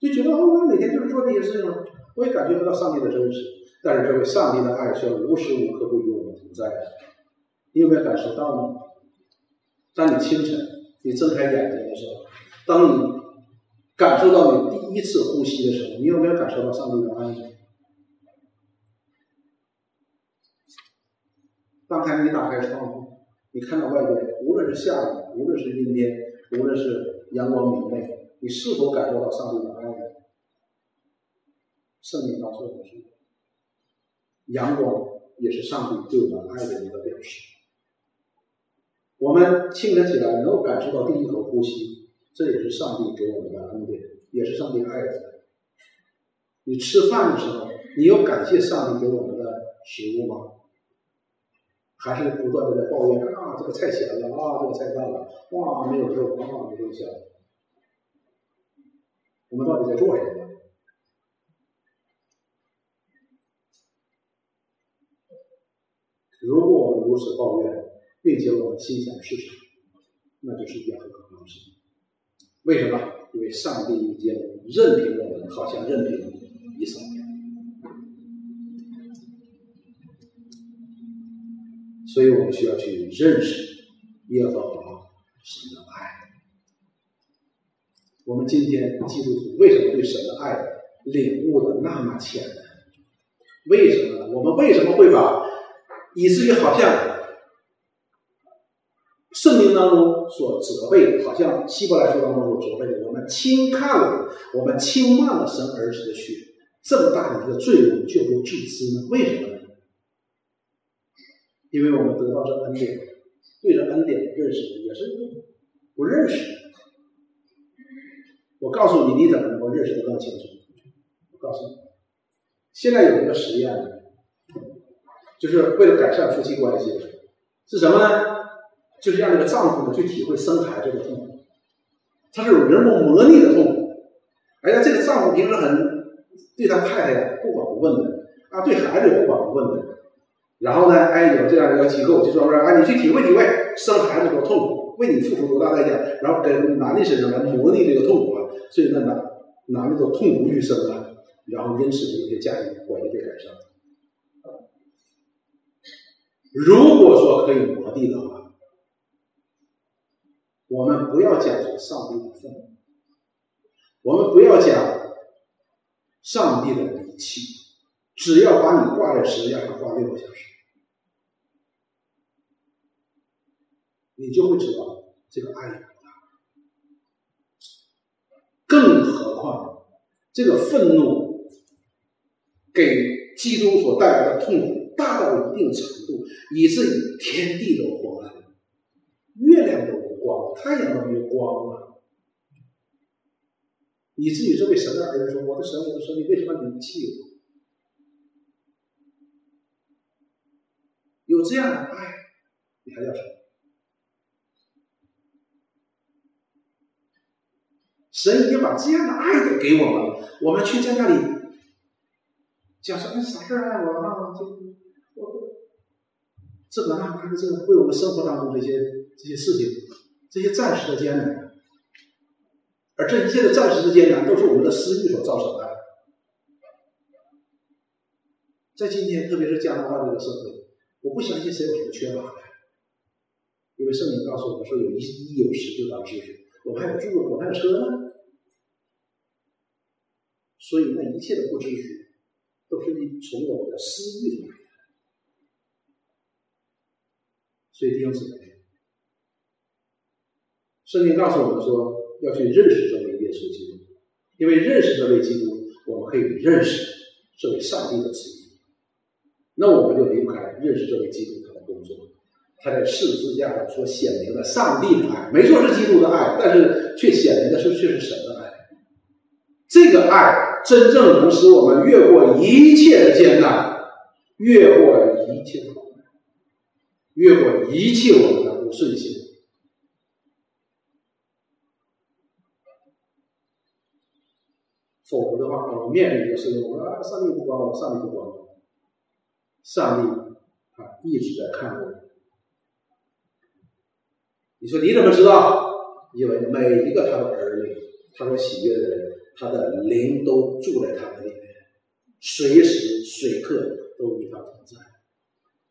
Speaker 1: 就觉得哦我每天就是做这些事情，我也感觉不到上帝的真实。但是这位上帝的爱却无时无刻不与我们同在。你有没有感受到呢？当你清晨你睁开眼睛的时候，当你感受到你第一次呼吸的时候，你有没有感受到上帝的爱？当开你打开窗户，你看到外边，无论是下雨，无论是阴天，无论是阳光明媚，你是否感受到上帝的爱呢？圣灵告诉我们是，阳光也是上帝对我们爱的一个表示。我们清晨起来能够感受到第一口呼吸，这也是上帝给我们的恩典，也是上帝爱的。你吃饭的时候，你有感谢上帝给我们的食物吗？还是不断的在抱怨啊，这个菜咸了啊，这个菜淡了，哇，没有肉啊，没有香。我们到底在做什么？如果我们如此抱怨，并且我们心想事成，那就是一件很可怕的事情。为什么？因为上帝已经任凭我们，好像任凭以色列。所以我们需要去认识耶和华神的爱。我们今天基督徒为什么对神的爱领悟的那么浅呢？为什么？我们为什么会把以至于好像圣经当中所责备，好像希伯来书当中所责备的，我们轻看了，我们轻慢了神儿子的血，这么大的一个罪恶却不自知呢？为什么呢？因为我们得到这恩典，对着恩典认识也是不认识。我告诉你，你怎么能够认识的更清楚？我告诉你，现在有一个实验，就是为了改善夫妻关系，是什么呢？就是让这个丈夫呢去体会生孩子的痛苦，他是有人工模拟的痛苦。哎呀，这个丈夫平时很对他太太不管不问的，啊，对孩子也不管不问的。然后呢？哎，有这样一个机构就专门哎，你去体会体会生孩子多痛苦，为你付出多大代价，然后跟男的身上来模拟这个痛苦啊，所以那男男的都痛不欲生啊，然后因此有些家庭关系被改善了。如果说可以磨地的话，我们不要讲上帝的愤怒，我们不要讲上帝的离弃，只要把你挂在十字架上挂六个小时，你就会知道这个爱有多大。更何况，这个愤怒给基督所带来的痛苦大到一定程度。以至于天地都昏暗，月亮都无光，太阳都没有光了。以至于这位神的儿子说：“我的神，我的神，你为什么离弃我？”有这样的爱，你还要什么？神已经把这样的爱都给我们了，我们却在那里讲说：“哎，啥事儿爱我啊？”就我。这个那，个，这个为我们生活当中这些这些事情，这些暂时的艰难，而这一切的暂时的艰难，都是我们的私欲所造成的。在今天，特别是加拿大这个社会，我不相信谁有什么缺乏的，因为圣经告诉我们说，有一一有十就当知足，我还有住，我还有车呢。所以，那一切的不知足，都是你从我们的私欲来。所以弟兄姊妹，圣经告诉我们说，要去认识这位耶稣基督，因为认识这位基督，我们可以认识这位上帝的旨意。那我们就离不开认识这位基督他的工作，他在十字架上所显明的上帝的爱，没错是基督的爱，但是却显明的是却是神的爱。这个爱真正能使我们越过一切的艰难，越过一切的。越过一切我们的不顺心，否则的话，我们面临一个事情，我啊，上帝不管我，上帝不管我，上帝啊一直在看我。你说你怎么知道？因为每一个他的儿女，他所喜悦的人，他的灵都住在他的里面，随时随刻都与他同在。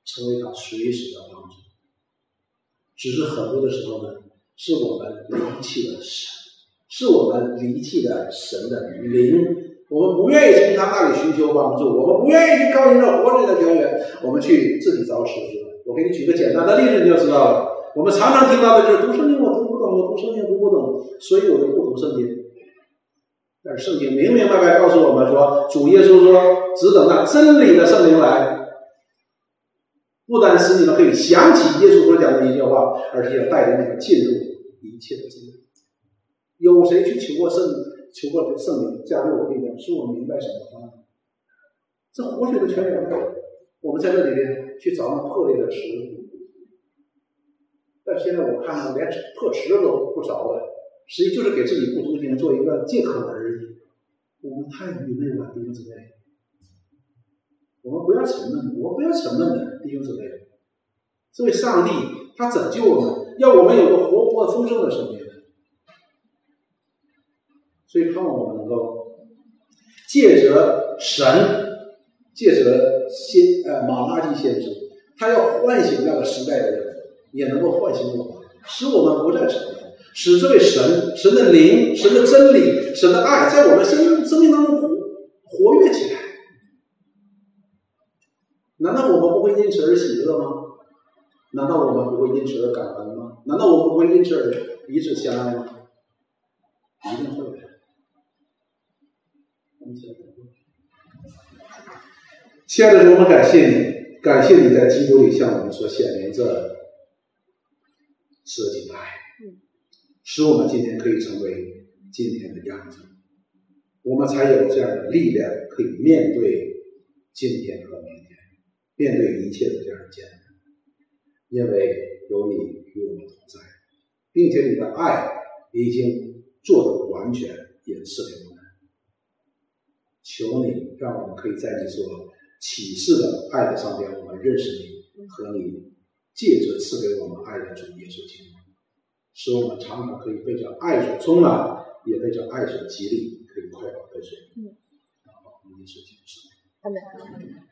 Speaker 1: 成为他随时的帮助，只是很多的时候呢，是我们离弃了神，是我们离弃了神的灵，我们不愿意从他那里寻求帮助，我们不愿意去靠近这活着的泉源，我们去自己找吃的。我给你举个简单的例子，你就知道了。我们常常听到的就是读圣经我读不懂，我读圣经读不懂，所以我就不读圣经。但是圣经明明白白告诉我们说，主耶稣说，只等那真理的圣灵来。不单使你们可以想起耶稣所讲的一句话，而且要带领你们进入一切的真理。有谁去求过圣，求过圣灵加入我里面，使我明白什么？这活水的泉源，我们在这里边去找那破裂的池子。但现在我看到连破池子都不找了，实际就是给自己不读经做一个借口而已。我们太愚昧了，弟兄姊妹。我们不要沉闷，我们不要沉闷的弟兄姊妹。这位上帝他拯救我们，要我们有个活泼丰盛的生命。所以盼望我们能够借着神，借着先呃马拉基先知，他要唤醒那个时代的人，也能够唤醒我们，使我们不再沉闷，使这位神、神的灵、神的真理、神的爱，在我们生生命当中活活跃起来。难道我们不会因此而喜乐吗？难道我们不会因此而感恩吗？难道我们不会因此而彼此相爱吗？一定会的。亲爱的主，我们感谢你，感谢你在基督里向我们所显明这舍己的爱，使我们今天可以成为今天的样子，我们才有这样的力量可以面对今天和明天。面对一切的这样艰难，因为有你与我们同在，并且你的爱已经做的完全，也赐给我们。求你让我们可以在你所启示的爱的上边，我们认识你和你借着赐给我们爱的主耶稣基督，使我们常常可以被这爱所充满，也被这爱所激励，可以快乐跟随。嗯，好，我们一起结束。
Speaker 2: 阿门。